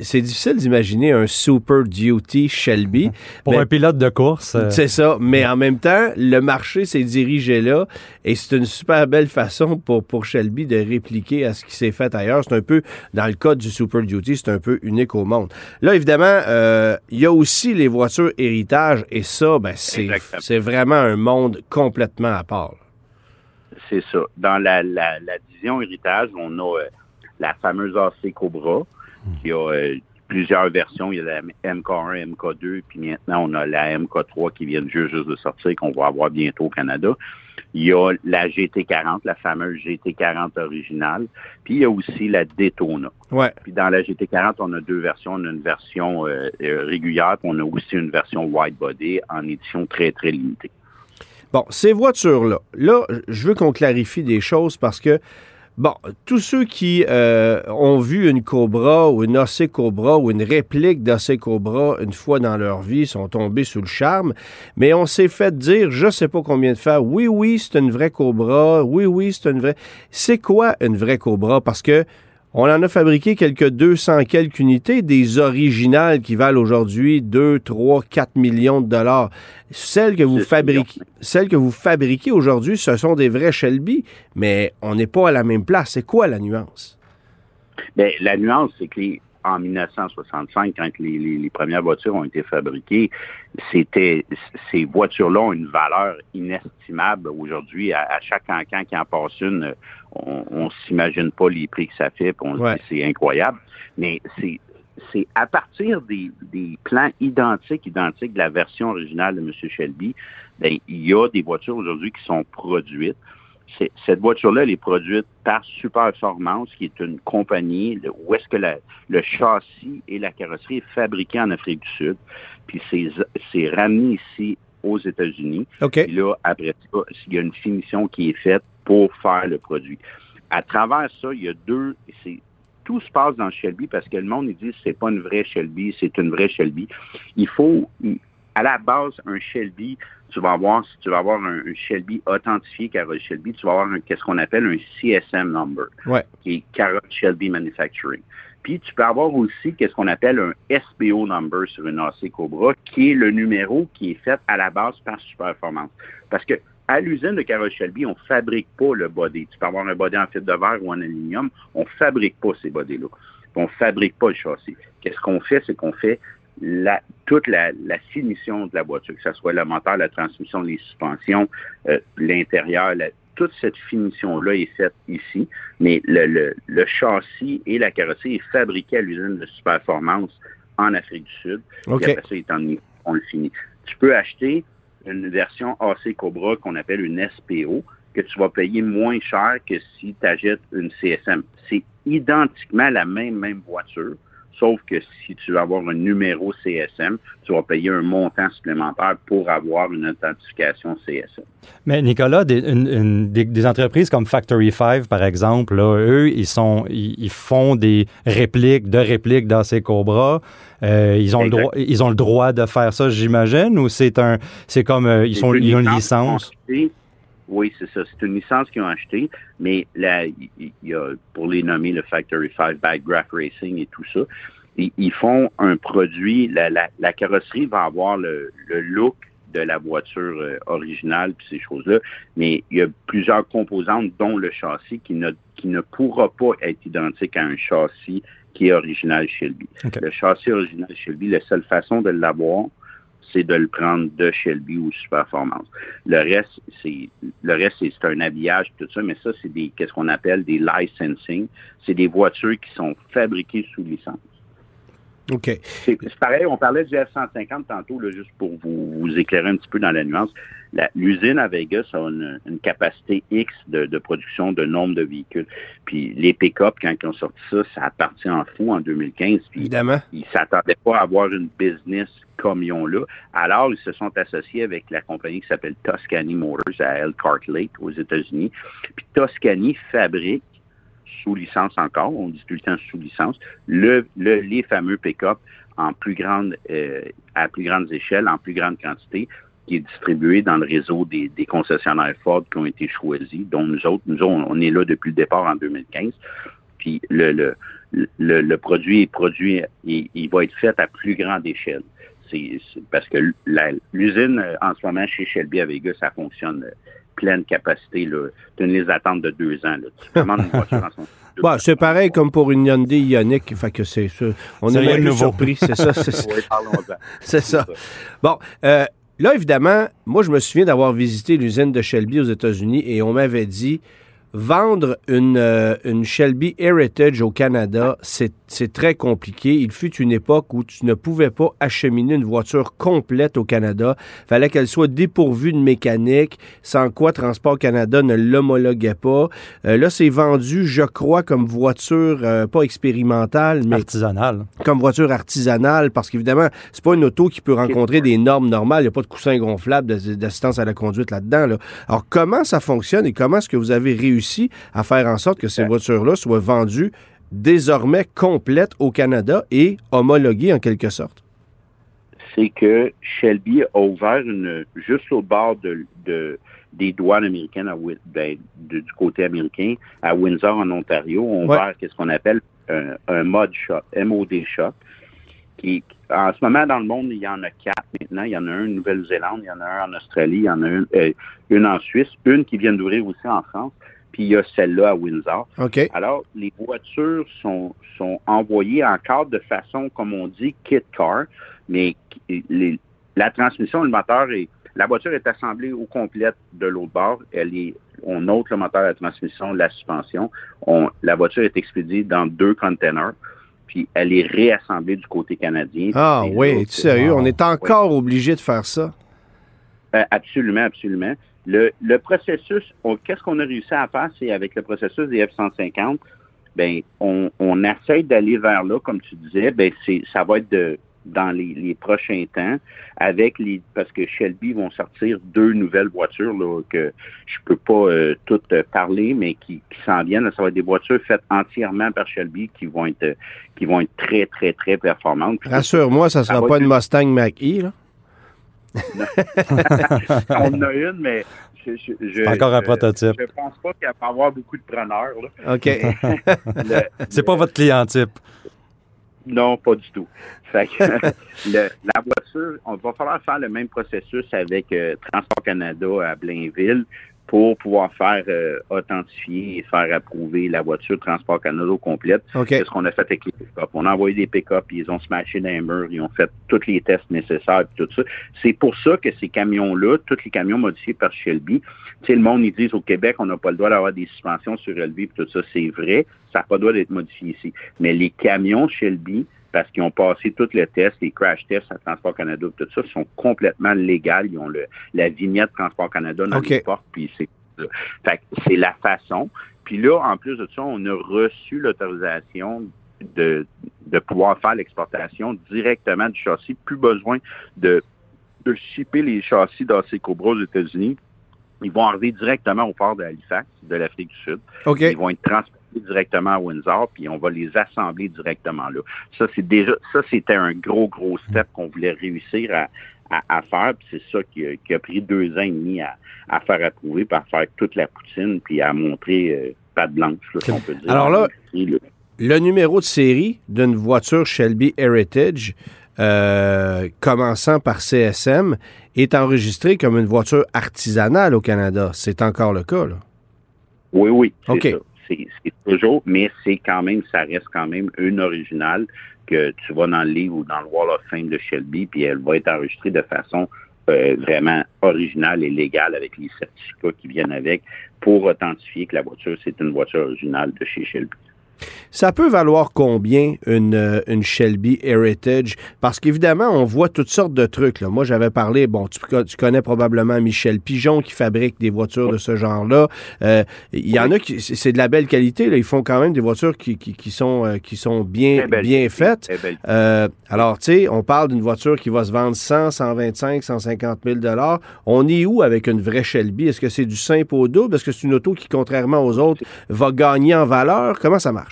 c'est difficile d'imaginer un Super Duty Shelby. Pour un pilote de course. Euh, c'est ça, mais en même temps, le marché s'est dirigé là et c'est une super belle façon pour, pour Shelby de répliquer à ce qui s'est fait ailleurs. C'est un peu, dans le cas du Super Duty, c'est un peu unique au monde. Là, évidemment, il y a aussi les voitures héritage et ça, ben, c'est vraiment un monde complètement à part c'est ça. Dans la, la, division héritage, on a euh, la fameuse AC Cobra, qui a euh, plusieurs versions. Il y a la MK1, MK2, puis maintenant on a la MK3 qui vient juste, juste de sortir, qu'on va avoir bientôt au Canada. Il y a la GT40, la fameuse GT40 originale. Puis il y a aussi la Daytona. Ouais. Puis dans la GT40, on a deux versions. On a une version euh, régulière, puis on a aussi une version wide body en édition très, très limitée. Bon, ces voitures-là, là, je veux qu'on clarifie des choses parce que, bon, tous ceux qui euh, ont vu une Cobra ou une AC Cobra ou une réplique d'AC Cobra une fois dans leur vie sont tombés sous le charme, mais on s'est fait dire, je sais pas combien de fois, oui, oui, c'est une vraie Cobra, oui, oui, c'est une vraie. C'est quoi une vraie Cobra? Parce que on en a fabriqué quelques 200 quelques unités, des originales qui valent aujourd'hui 2, 3, 4 millions de dollars. Celles que vous fabriquez, celles que vous fabriquez aujourd'hui, ce sont des vrais Shelby, mais on n'est pas à la même place. C'est quoi la nuance? Bien, la nuance, c'est que en 1965, quand les, les, les, premières voitures ont été fabriquées, c'était ces voitures-là ont une valeur inestimable aujourd'hui. À, à, chaque cancan qui en passe une, on, on s'imagine pas les prix que ça fait, puis on se dit c'est incroyable. Mais c'est c'est à partir des, des, plans identiques, identiques de la version originale de M. Shelby, ben, il y a des voitures aujourd'hui qui sont produites. Cette voiture-là, elle est produite par Superformance, qui est une compagnie où est-ce que la, le châssis et la carrosserie est fabriqué en Afrique du Sud, puis c'est ramené ici aux États-Unis. Okay. Puis là, après ça, il y a une finition qui est faite pour faire le produit. À travers ça, il y a deux, c'est tout se passe dans Shelby parce que le monde il dit c'est pas une vraie Shelby, c'est une vraie Shelby. Il faut à la base un Shelby, tu vas avoir si tu vas avoir un, un Shelby authentifié carrosse Shelby, tu vas avoir un, qu'est-ce qu'on appelle un CSM number, ouais. qui est Carrosse Shelby Manufacturing. Puis tu peux avoir aussi qu'est-ce qu'on appelle un SPO number sur une AC Cobra, qui est le numéro qui est fait à la base par Superformance. Parce que à l'usine de carrosse Shelby, on fabrique pas le body. Tu peux avoir un body en fibre de verre ou en aluminium, on fabrique pas ces bodies-là. On fabrique pas le châssis. Qu'est-ce qu'on fait, c'est qu'on fait la, toute la, la, finition de la voiture, que ce soit le moteur, la transmission, les suspensions, euh, l'intérieur, toute cette finition-là est faite ici, mais le, le, le, châssis et la carrosserie est fabriqué à l'usine de Superformance en Afrique du Sud. Okay. Et après ça, étant donné, on le finit. Tu peux acheter une version AC Cobra qu'on appelle une SPO, que tu vas payer moins cher que si tu achètes une CSM. C'est identiquement la même, même voiture, sauf que si tu veux avoir un numéro CSM, tu vas payer un montant supplémentaire pour avoir une authentification CSM. Mais Nicolas, des, une, une, des, des entreprises comme Factory 5, par exemple, là, eux, ils, sont, ils, ils, font des répliques de répliques d'AC Cobra. Euh, ils, ont le droit, ils ont le droit de faire ça, j'imagine, ou c'est un, c'est comme, euh, ils, sont, ils ont une licence? Oui, c'est ça. C'est une licence qu'ils ont achetée, mais là, il y a, pour les nommer, le Factory 5, Backgraph Racing et tout ça, ils, ils font un produit, la, la, la, carrosserie va avoir le, le look de la voiture euh, originale puis ces choses-là, mais il y a plusieurs composantes, dont le châssis, qui ne, qui ne pourra pas être identique à un châssis qui est original Shelby. Okay. Le châssis original Shelby, la seule façon de l'avoir, c'est de le prendre de Shelby ou Superformance. Le reste, c'est le reste, c'est un habillage tout ça, mais ça, c'est des qu'est-ce qu'on appelle des licensing. C'est des voitures qui sont fabriquées sous licence. OK. C'est pareil, on parlait du F-150 tantôt, là, juste pour vous, vous, éclairer un petit peu dans la nuance. L'usine à Vegas a une, une capacité X de, de, production de nombre de véhicules. Puis les pick-up, quand ils ont sorti ça, ça a parti en fou en 2015. Puis Évidemment. Ils ne s'attendaient pas à avoir une business comme ils ont là. Alors, ils se sont associés avec la compagnie qui s'appelle Toscany Motors à Elkhart Lake aux États-Unis. Puis Toscany fabrique sous licence encore, on dit tout le temps sous licence, le, le, les fameux pick-up en plus grande, euh, à plus grande échelle, en plus grande quantité, qui est distribué dans le réseau des, des, concessionnaires Ford qui ont été choisis, dont nous autres, nous autres, on est là depuis le départ en 2015. Puis le, le, le, le produit est produit, il, il va être fait à plus grande échelle. C'est parce que l'usine en ce moment chez Shelby à Vegas, ça fonctionne pleine capacité. Tu ne les attentes de deux ans. Là. Tu commandes une voiture en son (laughs) Bon, c'est pareil comme pour une Hyundai Ioniq. Fait que c'est ça. On est même surpris. C'est ça. (laughs) (laughs) C'est ça. Bon, euh, là, évidemment, moi, je me souviens d'avoir visité l'usine de Shelby aux États-Unis et on m'avait dit vendre une, euh, une Shelby Heritage au Canada, c'est très compliqué. Il fut une époque où tu ne pouvais pas acheminer une voiture complète au Canada. fallait qu'elle soit dépourvue de mécanique, sans quoi Transport Canada ne l'homologuait pas. Euh, là, c'est vendu, je crois, comme voiture euh, pas expérimentale, mais artisanale. Comme voiture artisanale, parce qu'évidemment, c'est pas une auto qui peut rencontrer des normes normales. Il n'y a pas de coussin gonflable d'assistance à la conduite là-dedans. Là. Alors, comment ça fonctionne et comment est-ce que vous avez réussi réussi à faire en sorte que ces voitures-là soient vendues désormais complètes au Canada et homologuées en quelque sorte? C'est que Shelby a ouvert une, juste au bord de, de des douanes américaines à, ben, de, du côté américain à Windsor en Ontario, on Ouais. ouvert qu'est-ce qu'on appelle un, un mod shop, MOD shop. Qui, en ce moment, dans le monde, il y en a quatre maintenant. Il y en a un en Nouvelle-Zélande, il y en a un en Australie, il y en a une, euh, une en Suisse, une qui vient d'ouvrir aussi en France. Puis il y a celle-là à Windsor. OK. Alors, les voitures sont, sont envoyées encore de façon, comme on dit, kit car, mais les- la transmission, le moteur est, la voiture est assemblée au complète de l'autre bord. Elle est, on ôte le moteur, la transmission, la suspension. On, la voiture est expédiée dans deux containers, puis elle est réassemblée du côté canadien. Ah oui, es-tu sérieux? On est encore obligé de faire ça? Euh, absolument, absolument. Le, le processus, qu'est-ce qu'on a réussi à faire, c'est avec le processus des F-150, ben, on, on essaie d'aller vers là, comme tu disais, ben, c'est, ça va être de, dans les, les prochains temps, avec les, parce que Shelby vont sortir deux nouvelles voitures, là, que je peux pas euh, toutes euh, parler, mais qui, qui s'en viennent. Ça va être des voitures faites entièrement par Shelby qui vont être, qui vont être très, très, très performantes. Rassure-moi, ça sera pas une- Mustang Mach-E, là? (laughs) on en a une, mais je, je, je- C'est encore un prototype. Je pense pas qu'il va y avoir beaucoup de preneurs. Là. OK. (laughs) Le- C'est pas votre client type. Non, pas du tout. Fait que, (laughs) le- la voiture, on va falloir faire le même processus avec euh, Transport Canada à Blainville pour pouvoir faire euh, authentifier et faire approuver la voiture Transport Canada complète. OK. C'est ce qu'on a fait avec les pick-up. On a envoyé des pick-up, ils ont smashé dans les murs, ils ont fait tous les tests nécessaires et tout ça. C'est pour ça que ces camions-là, tous les camions modifiés par Shelby, tu sais, le monde, ils disent au Québec, on n'a pas le droit d'avoir des suspensions surélevées et tout ça. C'est vrai, ça n'a pas le droit d'être modifié ici. Mais les camions Shelby, parce qu'ils ont passé tous les tests, les crash tests à Transport Canada, tout ça, sont complètement légales. Ils ont le, la vignette Transport Canada dans les portes, puis c'est. Fait c'est la façon. Puis là, en plus de ça, on a reçu l'autorisation de, de pouvoir faire l'exportation directement du châssis. Plus besoin de, de shipper les châssis dans ces Cobras aux États-Unis. Ils vont arriver directement au port de Halifax, de l'Afrique du Sud. Ils vont être transportés directement à Windsor, puis on va les assembler directement là. Ça, c'est déjà, ça, c'était un gros, gros step qu'on voulait réussir à, à, à faire, puis c'est ça qui a, qui a pris deux ans et demi à, à faire approuver, puis à faire toute la poutine, puis à montrer euh, patte blanche, là, si on peut dire. Alors là- le- Le numéro de série d'une voiture Shelby Heritage, euh, commençant par CSM, est enregistré comme une voiture artisanale au Canada. C'est encore le cas, là. Oui, oui, OK. ça. C'est toujours, mais c'est quand même, ça reste quand même une originale que tu vas dans le livre ou dans le Wall of Fame de Shelby, puis elle va être enregistrée de façon euh, vraiment originale et légale avec les certificats qui viennent avec pour authentifier que la voiture, c'est une voiture originale de chez Shelby. Ça peut valoir combien une, euh, une Shelby Heritage? Parce qu'évidemment, on voit toutes sortes de trucs. Là. Moi, j'avais parlé, bon, tu, co- tu connais probablement Michel Pigeon qui fabrique des voitures de ce genre-là. Euh, Il y en a qui, c'est de la belle qualité. Là. Ils font quand même des voitures qui, qui, qui sont, euh, qui sont bien, bien faites. Euh, alors, tu sais, on parle d'une voiture qui va se vendre 100, 125, 150 000 On est où avec une vraie Shelby? Est-ce que c'est du simple au double? Est-ce que c'est une auto qui, contrairement aux autres, va gagner en valeur? Comment ça marche?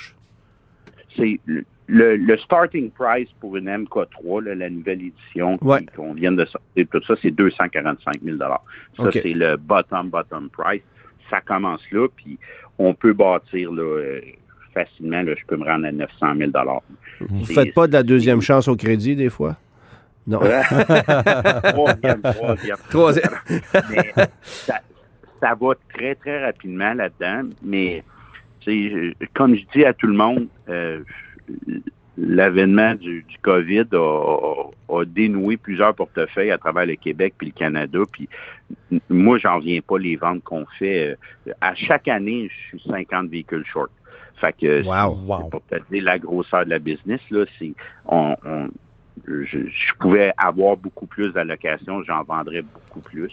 C'est le, starting price pour une MK3, là, la nouvelle édition Ouais. qu'on vient de sortir, tout ça, c'est 245 000 Ça, c'est le bottom, bottom price. Ça commence là, puis on peut bâtir là, euh, facilement. Là, je peux me rendre à 900 000 Vous C'est- faites pas de la deuxième chance au crédit, des fois? Non. (laughs) troisième, troisième. Troisième. mais ça, ça va très, très rapidement là-dedans. Mais je- comme je dis à tout le monde, euh, l'avènement du, du COVID a, a- a dénoué plusieurs portefeuilles à travers le Québec puis le Canada. Puis moi, j'en viens pas les ventes qu'on fait. Euh, À chaque année, je suis 50 véhicules short. Fait que Wow. Wow. pour te dire la grosseur de la business, là, c'est on, on- je, je pouvais avoir beaucoup plus d'allocations, j'en vendrais beaucoup plus.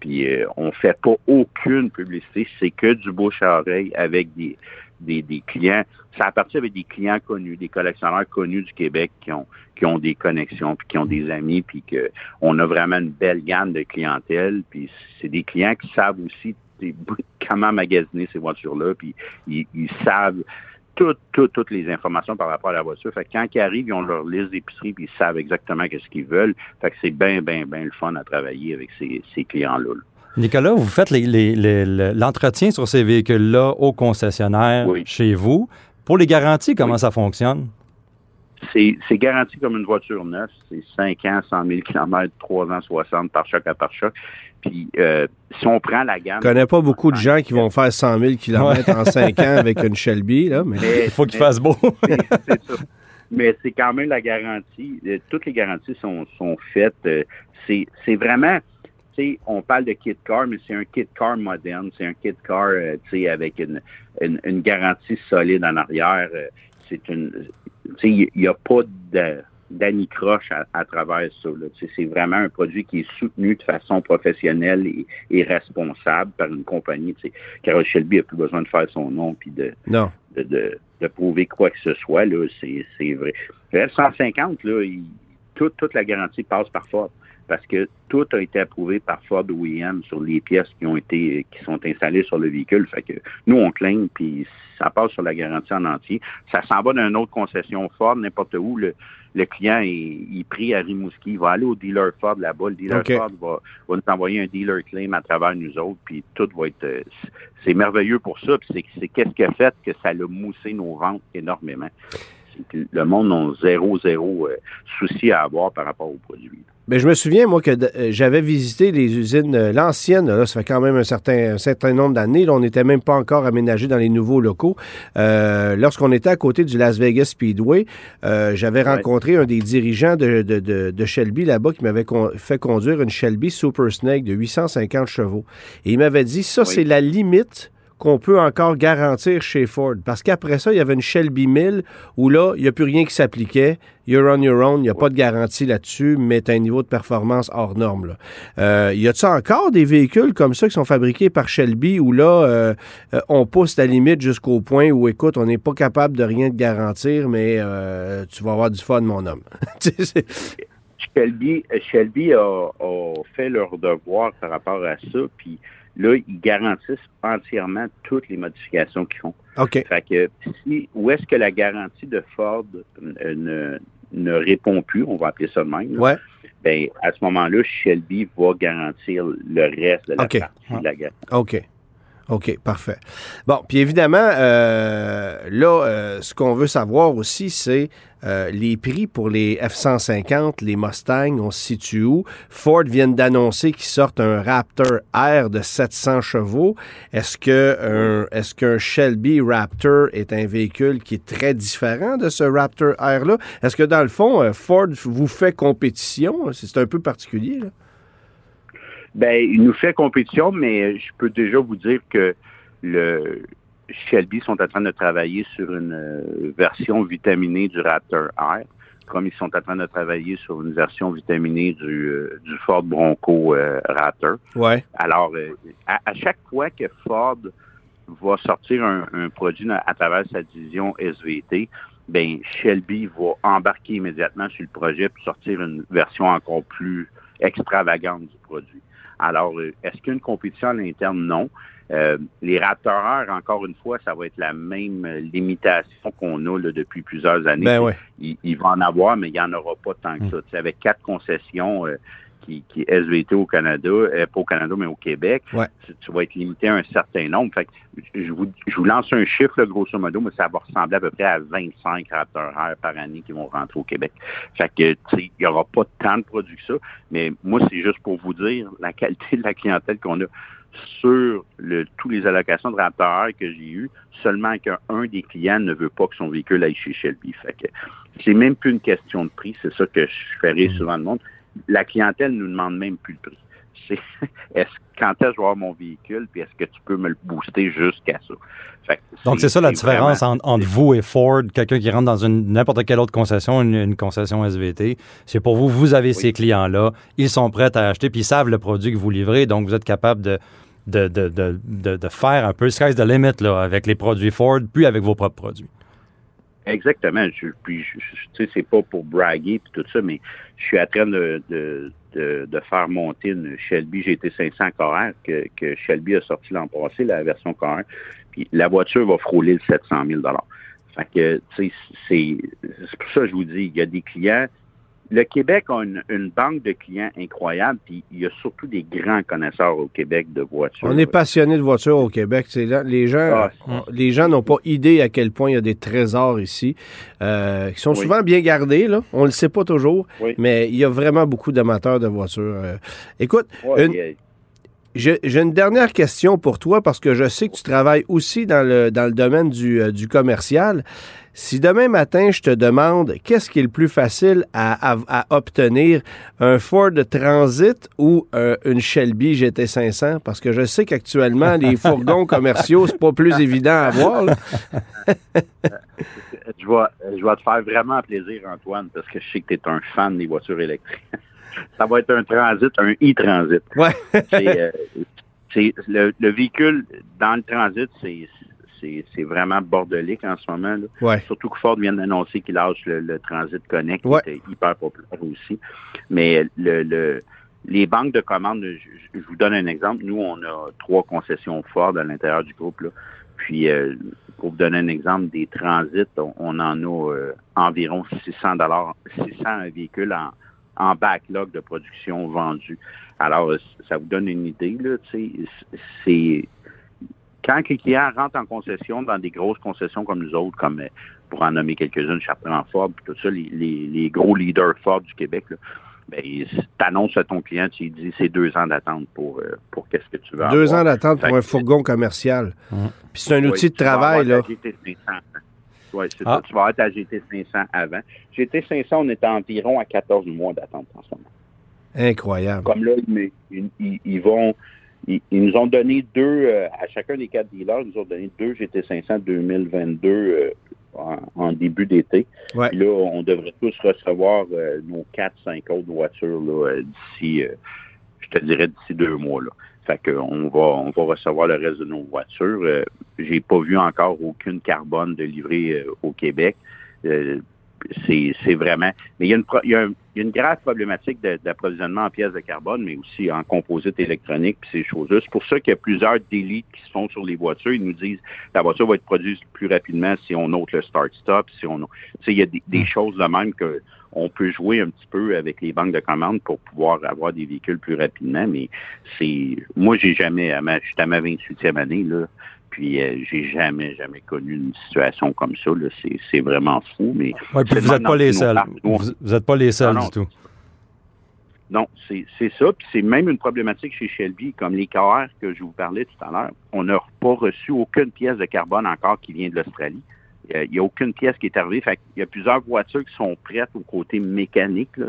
Puis euh, on fait pas aucune publicité, c'est que du bouche à oreille avec des, des, des clients. Ça appartient avec des clients connus, des collectionneurs connus du Québec qui ont qui ont des connexions, puis qui ont des amis, puis que on a vraiment une belle gamme de clientèle. Puis c'est des clients qui savent aussi (laughs) comment magasiner ces voitures-là, puis ils, ils savent toutes, toutes, toutes les informations par rapport à la voiture. Fait que quand ils arrivent, ils ont leur liste d'épicerie, puis ils savent exactement qu'est-ce qu'ils veulent. Fait que c'est bien, bien, bien le fun à travailler avec ces, ces clients-là. là. Nicolas, vous faites l'entretien sur ces véhicules-là au concessionnaire Oui. chez vous. Pour les garanties, comment Oui. ça fonctionne? C'est c'est garanti comme une voiture neuve. C'est 5 ans, 100 000 km, 3 ans, 60 par choc à par choc. Puis euh, si on prend la gamme... Je connais pas beaucoup de gens qui vont faire 100 000 km en 5 ans avec une Shelby, là, mais... Mais- Il faut qu'il fasse beau. c'est ça. Mais c'est quand même la garantie. Euh, Toutes les garanties sont, sont faites. Euh, C'est c'est vraiment, tu sais, on parle de kit car, mais c'est un kit car moderne. C'est un kit car, euh, tu sais, avec une, une, une garantie solide en arrière. Euh, C'est une, il n'y a pas d'anicroche à, à travers ça. C'est vraiment un produit qui est soutenu de façon professionnelle et, et responsable par une compagnie. Tu sais, Carroll Shelby n'a plus besoin de faire son nom puis de, Non. de, de, de prouver quoi que ce soit, là, c'est, vrai. Le F-150, là, il- toute, toute la garantie passe par Ford. Parce que tout a été approuvé par Ford OEM sur les pièces qui ont été, qui sont installées sur le véhicule. Fait que nous, on claim, puis ça passe sur la garantie en entier. Ça s'en va d'une autre concession Ford, n'importe où. Le, le client est, il pris à Rimouski. Il va aller au dealer Ford là-bas. Le dealer. Ford va, va nous envoyer un dealer claim à travers nous autres, puis tout va être... euh, c'est merveilleux pour ça, puis c'est, qu'est-ce qui a fait que ça l'a moussé nos ventes énormément. Le monde n'a zéro, zéro euh, souci à avoir par rapport aux produits. Mais je me souviens, moi, que euh, j'avais visité les usines, euh, l'ancienne, là, ça fait quand même un certain, un certain nombre d'années. Là, on n'était même pas encore aménagé dans les nouveaux locaux. Lorsqu'on était à côté du Las Vegas Speedway, j'avais Ouais. rencontré un des dirigeants de, de, de, de Shelby là-bas qui m'avait con- fait conduire une Shelby Super Snake de 850 chevaux. Et il m'avait dit, ça, Oui. c'est la limite qu'on peut encore garantir chez Ford. Parce qu'après ça, il y avait une Shelby 1000 où là, il n'y a plus rien qui s'appliquait. You're on your own. Il n'y a pas de garantie là-dessus, mais tu as un niveau de performance hors norme. Là. Euh, y a-t-il encore des véhicules comme ça qui sont fabriqués par Shelby où là, euh, euh, on pousse la limite jusqu'au point où, écoute, on n'est pas capable de rien te garantir, mais euh, tu vas avoir du fun, mon homme. (laughs) Shelby, Shelby a, a fait leur devoir par rapport à ça, puis là, ils garantissent entièrement toutes les modifications qu'ils font. OK. Fait que si, où est-ce que la garantie de Ford euh, ne, ne répond plus, on va appeler ça de même, là, Ouais. ben, à ce moment-là, Shelby va garantir le reste de la OK. partie de la garantie. OK. OK, parfait. Bon, puis évidemment, euh, là, euh, ce qu'on veut savoir aussi, c'est euh, les prix pour les F-150, les Mustangs, on se situe où? Ford vient d'annoncer qu'ils sortent un Raptor R de 700 chevaux. Est-ce que un, est-ce qu'un Shelby Raptor est un véhicule qui est très différent de ce Raptor R-là? Est-ce que dans le fond, Ford vous fait compétition? C'est un peu particulier, là. Ben, il nous fait compétition, mais je peux déjà vous dire que le Shelby sont en train de travailler sur une euh, version vitaminée du Raptor R, comme ils sont en train de travailler sur une version vitaminée du, euh, du Ford Bronco euh, Raptor. Ouais. Alors, euh, à, à chaque fois que Ford va sortir un, un produit à travers sa division SVT, ben Shelby va embarquer immédiatement sur le projet pour sortir une version encore plus extravagante du produit. Alors, euh, est-ce qu'il y a une compétition à l'interne? Non. Euh, les Raptor R, encore une fois, ça va être la même euh, limitation qu'on a là, depuis plusieurs années. Ben ouais. il, il va en avoir, mais il n'y en aura pas tant que ça. Tu sais, avec quatre concessions euh, qui, qui est SVT au Canada, euh, pas au Canada, mais au Québec, Ouais. tu, tu vas être limité à un certain nombre. Fait que je, vous, je vous lance un chiffre, là, grosso modo, mais ça va ressembler à peu près à 25 Raptor R par année qui vont rentrer au Québec. Fait que, tu sais, il n'y aura pas tant de produits que ça, mais moi, c'est juste pour vous dire la qualité de la clientèle qu'on a sur le, tous les allocations de Raptor R que j'ai eues, seulement qu'un un des clients ne veut pas que son véhicule aille chez Shelby. Fait que c'est même plus une question de prix, c'est ça que je ferai souvent le monde. La clientèle nous demande même plus le prix. C'est (laughs) est-ce quand est-ce que je vais avoir mon véhicule, puis est-ce que tu peux me le booster jusqu'à ça? Fait Donc, c'est ça la différence vraiment- entre, entre vous et Ford, quelqu'un qui rentre dans une n'importe quelle autre concession, une, une concession SVT. C'est pour vous, vous avez ces clients-là, ils sont prêts à acheter, puis ils savent le produit que vous livrez, donc vous êtes capable de, de, de, de, de- de faire un peu sky's the limit là, avec les produits Ford, puis avec vos propres produits. Exactement. Je, puis, je- tu sais, c'est pas pour braguer puis tout ça, mais je suis en train de, de, de, de faire monter une Shelby GT500 Car que, que Shelby a sorti l'an passé, la version Car Puis la voiture va frôler le 700 000 Fait que, tu sais, c'est pour ça que je vous dis, il y a des clients le Québec a une, une banque de clients incroyable, puis il y a surtout des grands connaisseurs au Québec de voitures. On est passionné de voitures au Québec. Là- les gens, Ah, les gens n'ont pas idée à quel point il y a des trésors ici, euh, qui sont Oui. souvent bien gardés. Là. On ne le sait pas toujours, Oui. mais il y a vraiment beaucoup d'amateurs de voitures. euh. Écoute, Ouais, une- j'ai une dernière question pour toi parce que je sais que tu travailles aussi dans le, dans le domaine du, euh, du commercial. Si demain matin, je te demande qu'est-ce qui est le plus facile à, à- à obtenir, un Ford Transit ou euh, une Shelby GT500? Parce que je sais qu'actuellement, les fourgons commerciaux, c'est pas plus évident à avoir. là. je, vais, je vais te faire vraiment plaisir, Antoine, parce que je sais que tu es un fan des voitures électriques. (laughs) Ça va être un transit, un e-transit. Ouais. C'est, euh, le véhicule dans le transit, c'est, c'est, vraiment bordelique en ce moment. Là. Ouais. Surtout que Ford vient d'annoncer qu'il lâche le, le Transit Connect, Ouais. qui était hyper populaire aussi. Mais le, le- les banques de commandes, je, vous donne un exemple. Nous, on a trois concessions Ford à l'intérieur du groupe. Là. Puis, euh, pour vous donner un exemple, des transits, on, on en a euh, environ 600 dollars, 600 véhicules en, en backlog de production vendus. Alors, ça vous donne une idée, là, tu sais, c'est quand les clients rentrent en concession dans des grosses concessions comme nous autres, comme euh, pour en nommer quelques-unes, Chartrand Ford, puis tout ça, les, les, les gros leaders Ford du Québec, là, ben, t'annonces à ton client, tu lui dis c'est deux ans d'attente pour, euh, pour qu'est-ce que tu veux Deux avoir. ans d'attente pour un fourgon commercial. Puis c'est un Oui, outil de travail, là. ta GT500. Oui, c'est Ah. ça. Tu vas avoir ta GT500 avant. GT500, on est à environ à 14 mois d'attente en ce moment. Incroyable. Comme là, ils, ils- ils- ils vont. Ils, ils nous ont donné deux, euh, à chacun des quatre dealers, ils nous ont donné deux GT500 2022 euh, en, en début d'été. Ouais. Là, on devrait tous recevoir euh, nos quatre, cinq autres voitures d'ici, je te dirais, d'ici deux mois. Là. Fait qu'on va, on va recevoir le reste de nos voitures. J'ai pas vu encore aucune carbone de livrée au Québec. C'est vraiment. Mais il y a une, pro- il y a un- il y a une grave problématique d'approvisionnement en pièces de carbone, mais aussi en composites électroniques puis ces choses-là. C'est pour ça qu'il y a plusieurs délits qui se font sur les voitures. Ils nous disent la voiture va être produite plus rapidement si on note le start-stop, si on. Tu sais, il y a des, des choses de même que on peut jouer un petit peu avec les banques de commandes pour pouvoir avoir des véhicules plus rapidement, mais c'est. Moi, j'ai jamais. à ma- Je suis à ma 28e année, là. Puis euh, j'ai jamais, jamais connu une situation comme ça. C'est, vraiment fou, mais Ouais, puis vous n'êtes pas les seuls. Vous n'êtes pas les seuls du tout. non, c'est, c'est ça. Puis c'est même une problématique chez Shelby, comme les KR que je vous parlais tout à l'heure. On n'a pas reçu aucune pièce de carbone encore qui vient de l'Australie. Il n'y a aucune pièce qui est arrivée. Fait qu'il y a plusieurs voitures qui sont prêtes au côté mécanique. Là.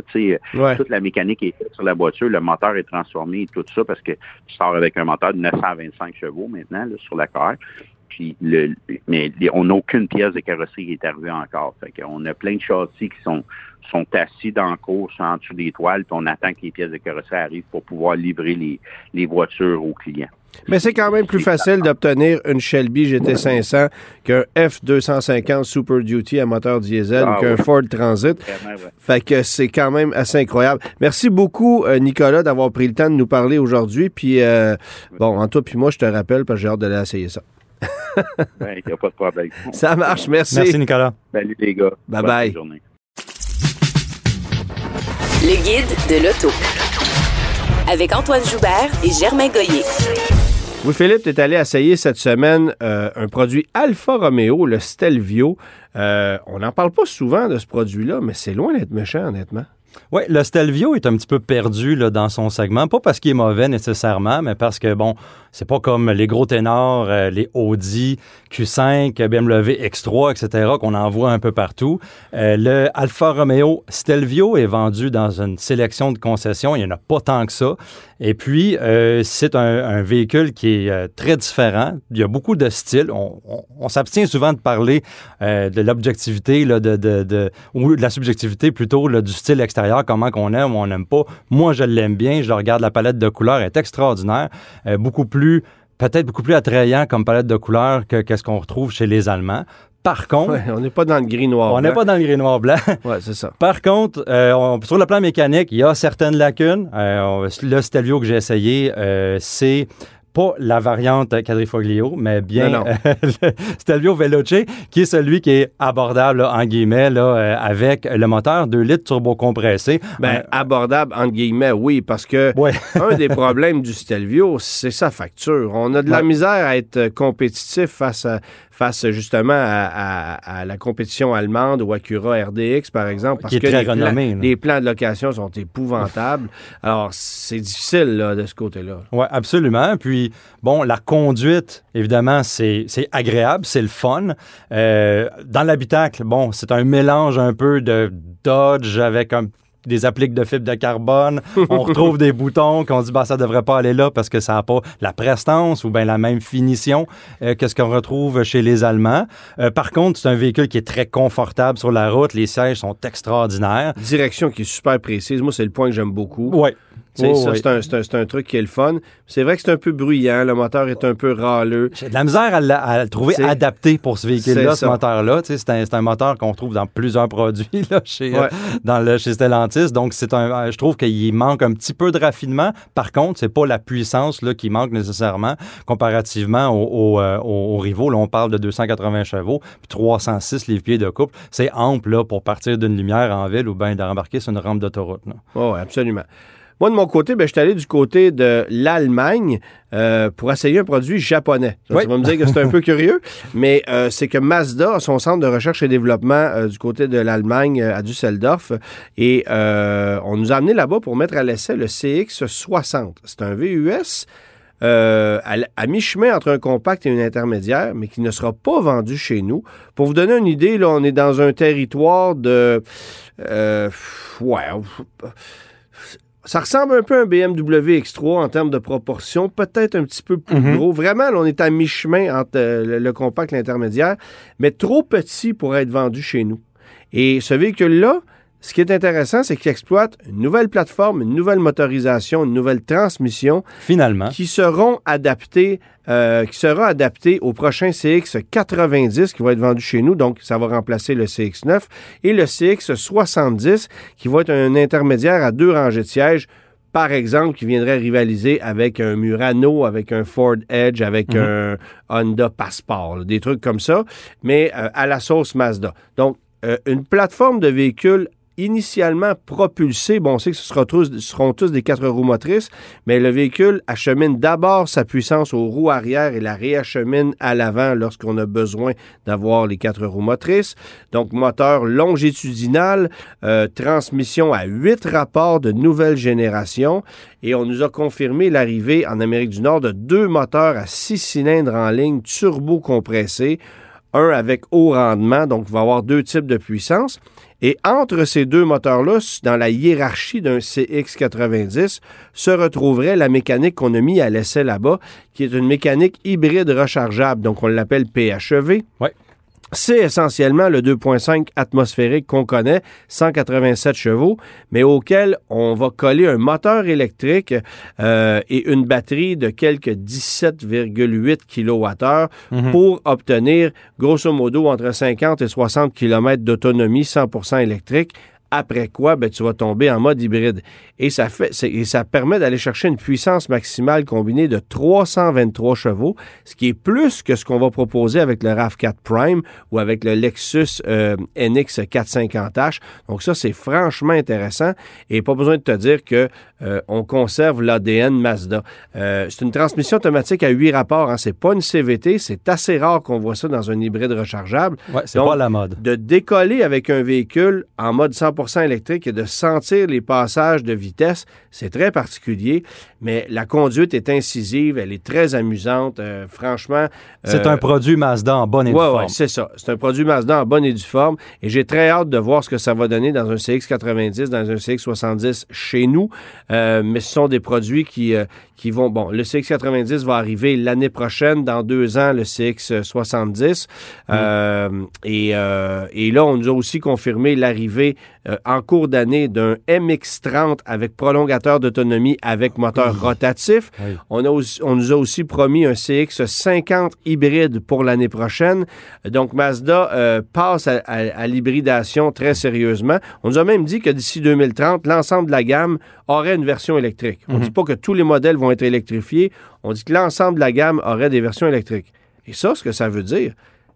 Ouais. toute la mécanique est faite sur la voiture, le moteur est transformé et tout ça parce que tu sors avec un moteur de 925 chevaux maintenant là, sur la car. Puis le, mais on n'a aucune pièce de carrosserie qui est arrivée encore. Fait qu'on a plein de châssis qui sont, sont assis dans la course en dessous des toiles, puis on attend que les pièces de carrosserie arrivent pour pouvoir livrer les, les voitures aux clients. Mais c'est quand même plus facile d'obtenir une Shelby GT500 qu'un F250 Super Duty à moteur diesel Ah ou qu'un oui. Ford Transit. Vraiment, ouais. Fait que c'est quand même assez incroyable. Merci beaucoup, euh, Nicolas, d'avoir pris le temps de nous parler aujourd'hui. Puis, euh, bon, en toi puis moi, je te rappelle parce que j'ai hâte d'aller essayer ça. Ben, Il n'y a pas de problème. Ça marche, merci. Merci, Nicolas. Salut les gars. Bye Bonne bye. journée. Le guide de l'auto. Avec Antoine Joubert et Germain Goyer. Oui, Philippe, tu allé essayer cette semaine euh, un produit Alfa Romeo, le Stelvio. Euh, on n'en parle pas souvent de ce produit-là, mais c'est loin d'être méchant, honnêtement. Oui, le Stelvio est un petit peu perdu dans son segment. Pas parce qu'il est mauvais nécessairement, mais parce que, bon, c'est pas comme les gros ténors, euh, les Audi, Q5, BMW X3, etc., qu'on en voit un peu partout. Le Alfa Romeo Stelvio est vendu dans une sélection de concessions. Il n'y en a pas tant que ça. Et puis, euh, c'est un, véhicule qui est euh, très différent. Il y a beaucoup de styles. On, s'abstient souvent de parler euh, de l'objectivité, de, ou de la subjectivité plutôt, du style extérieur, comment qu'on aime ou on n'aime pas. Moi, je l'aime bien. Je regarde, la palette de couleurs est extraordinaire. Beaucoup plus, peut-être beaucoup plus attrayant comme palette de couleurs que qu'est-ce qu'on retrouve chez les Allemands. Par contre, Ouais, on n'est pas dans le gris noir. on n'est pas dans le gris noir blanc. (laughs) Ouais, c'est ça. Par contre, euh, on- sur le plan mécanique, il y a certaines lacunes. Euh, le Stelvio que j'ai essayé, euh, c'est pas la variante Quadrifoglio, mais bien Non, non. (laughs) le Stelvio Veloce, qui est celui qui est abordable, là, en guillemets, là, avec le moteur 2 litres turbo-compressé. Ben, abordable, entre guillemets, oui, parce que Ouais. (laughs) un des problèmes du Stelvio, c'est sa facture. On a de la Ouais. misère à être compétitif face, à, face justement à, à- à la compétition allemande ou Acura RDX, par exemple, parce Qui est que très les, plans, renommé, là. les plans de location sont épouvantables. Alors, c'est difficile là, de ce côté-là. Oui, absolument. Puis, bon, la conduite, évidemment, c'est c'est agréable, c'est le fun. Euh, dans l'habitacle, bon, c'est un mélange un peu de Dodge avec un- des appliques de fibre de carbone. On (laughs) retrouve des boutons qu'on dit, bah, ça devrait pas aller là parce que ça n'a pas la prestance ou bien la même finition euh, que ce qu'on retrouve chez les Allemands. Euh, par contre, c'est un véhicule qui est très confortable sur la route. Les sièges sont extraordinaires. Direction qui est super précise. Moi, c'est le point que j'aime beaucoup. Oui. C'est un, c'est un- truc qui est le fun. C'est vrai que c'est un peu bruyant. Le moteur est un peu râleux. J'ai de la misère à, la- à le trouver adapté pour ce véhicule-là, ce moteur-là. C'est un, un moteur qu'on trouve dans plusieurs produits (laughs) là, chez, euh, dans le, chez Stellantis. Donc, c'est un, euh, je trouve qu'il manque un petit peu de raffinement. Par contre, c'est pas la puissance là, qui manque nécessairement comparativement aux, aux, euh, aux- aux rivaux. Là, on parle de 280 chevaux, puis 306 livres-pieds de couple. C'est ample là, pour partir d'une lumière en ville ou bien de rembarquer sur une rampe d'autoroute. Oui, absolument. Moi, de mon côté, ben, je suis allé du côté de l'Allemagne euh, pour essayer un produit japonais. Ça, Oui. Tu vas me dire que c'est un peu (laughs) curieux, mais euh, c'est que Mazda a son centre de recherche et développement euh, du côté de l'Allemagne à Düsseldorf et on nous a amené là-bas pour mettre à l'essai le CX60. C'est un VUS euh, à, mi-chemin entre un compact et une intermédiaire, mais qui ne sera pas vendu chez nous. Pour vous donner une idée, là, on est dans un territoire de... euh, ouais... Ça ressemble un peu à un BMW X3 en termes de proportion, peut-être un petit peu plus Mhm. gros. Vraiment, là, on est à mi-chemin entre euh, le, le compact et l'intermédiaire, mais trop petit pour être vendu chez nous. Et ce véhicule-là, ce qui est intéressant, c'est qu'il exploite une nouvelle plateforme, une nouvelle motorisation, une nouvelle transmission Finalement. qui seront adaptés, euh, qui sera adapté au prochain CX90 qui va être vendu chez nous. Donc, ça va remplacer le CX9 et le CX70 qui va être un intermédiaire à deux rangées de sièges. Par exemple, qui viendrait rivaliser avec un Murano, avec un Ford Edge, avec un Honda Passport, là, des trucs comme ça, mais euh, à la sauce Mazda. Donc, euh, une plateforme de véhicules initialement propulsés, bon, on sait que ce tous, seront tous des quatre roues motrices, mais le véhicule achemine d'abord sa puissance aux roues arrière et la réachemine à l'avant lorsqu'on a besoin d'avoir les quatre roues motrices. Donc, moteur longitudinal, euh, transmission à huit rapports de nouvelle génération. Et on nous a confirmé l'arrivée en Amérique du Nord de deux moteurs à six cylindres en ligne turbo-compressés. Un avec haut rendement, donc va avoir deux types de puissance. Et entre ces deux moteurs-là, dans la hiérarchie d'un CX90, se retrouverait la mécanique qu'on a mis à l'essai là-bas, qui est une mécanique hybride rechargeable, donc on l'appelle PHEV. C'est essentiellement le 2.5 atmosphérique qu'on connaît, 187 chevaux, mais auquel on va coller un moteur électrique euh, et une batterie de quelques 17,8 kWh Mhm. pour obtenir grosso modo entre 50 et 60 km d'autonomie 100% électrique. Après quoi, ben, tu vas tomber en mode hybride. Et ça, fait, et ça permet d'aller chercher une puissance maximale combinée de 323 chevaux, ce qui est plus que ce qu'on va proposer avec le RAV4 Prime ou avec le Lexus euh, NX 450H. Donc ça, c'est franchement intéressant. Et pas besoin de te dire que euh, on conserve l'ADN Mazda. Euh, c'est une transmission automatique à huit rapports. Hein. C'est pas une CVT. C'est assez rare qu'on voit ça dans un hybride rechargeable. Ouais, c'est Donc, pas la mode. De décoller avec un véhicule en mode 100% électrique et de sentir les passages de vitesse, c'est très particulier. Mais la conduite est incisive, elle est très amusante. euh, franchement, C'est euh, un produit Mazda en bonne et due Ouais, forme. ouais, c'est ça. C'est un produit Mazda en bonne et due forme. Et j'ai très hâte de voir ce que ça va donner dans un CX90, dans un CX70 chez nous. Euh, mais ce sont des produits qui, qui vont. Bon, le CX90 va arriver l'année prochaine, dans deux ans, le CX70. Euh, et, et là, on nous a aussi confirmé l'arrivée euh, en cours d'année d'un MX-30 avec prolongateur d'autonomie avec moteur rotatif. Oui. On, a aussi- on nous a aussi promis un CX50 hybride pour l'année prochaine. Donc, Mazda euh, passe à, à- à l'hybridation très sérieusement. On nous a même dit que d'ici 2030, l'ensemble de la gamme aurait une version électrique. On ne dit pas que tous les modèles vont être électrifiés. On dit que l'ensemble de la gamme aurait des versions électriques. Et ça, ce que ça veut dire,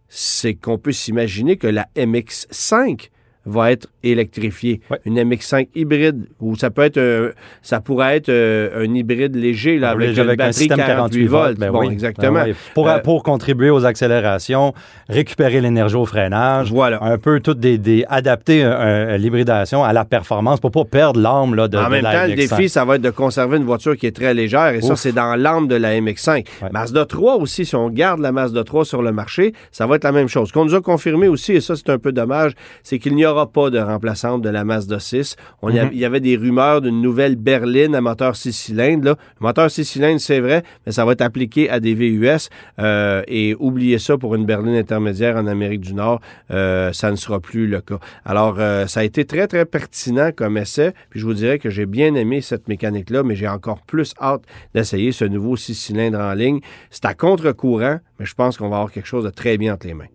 c'est qu'on peut s'imaginer que la MX5 va être électrifiée. Ouais. Une MX5 hybride, ou ça peut être un- ça pourrait être euh, un hybride léger là, avec, Léger une batterie 48 volts. ben bon, oui, exactement. ben oui. Pour, Euh, pour contribuer aux accélérations, récupérer l'énergie au freinage, Voilà. un peu tout des, des- adapter euh, euh, l'hybridation à la performance pour pas perdre l'âme là, de, En de même la temps, le MX-5. défi, ça va être de conserver une voiture qui est très légère, et ça, c'est dans l'âme de la MX5. Ouais. Mazda 3 aussi, si on garde la Mazda 3 sur le marché, ça va être la même chose. Ce qu'on nous a confirmé aussi, et ça, c'est un peu dommage, c'est qu'il n'y aura pas de remplaçante de la Mazda 6. On y a- Mhm. Il y avait des rumeurs d'une nouvelle berline à moteur 6 cylindres. Là. Le moteur 6 cylindres, c'est vrai, mais ça va être appliqué à des VUS. euh, et oubliez ça pour une berline intermédiaire en Amérique du Nord, euh, ça ne sera plus le cas. Alors, euh, ça a été très, très pertinent comme essai. Puis je vous dirais que j'ai bien aimé cette mécanique-là, mais j'ai encore plus hâte d'essayer ce nouveau 6 cylindres en ligne. C'est à contre-courant, mais je pense qu'on va avoir quelque chose de très bien entre les mains.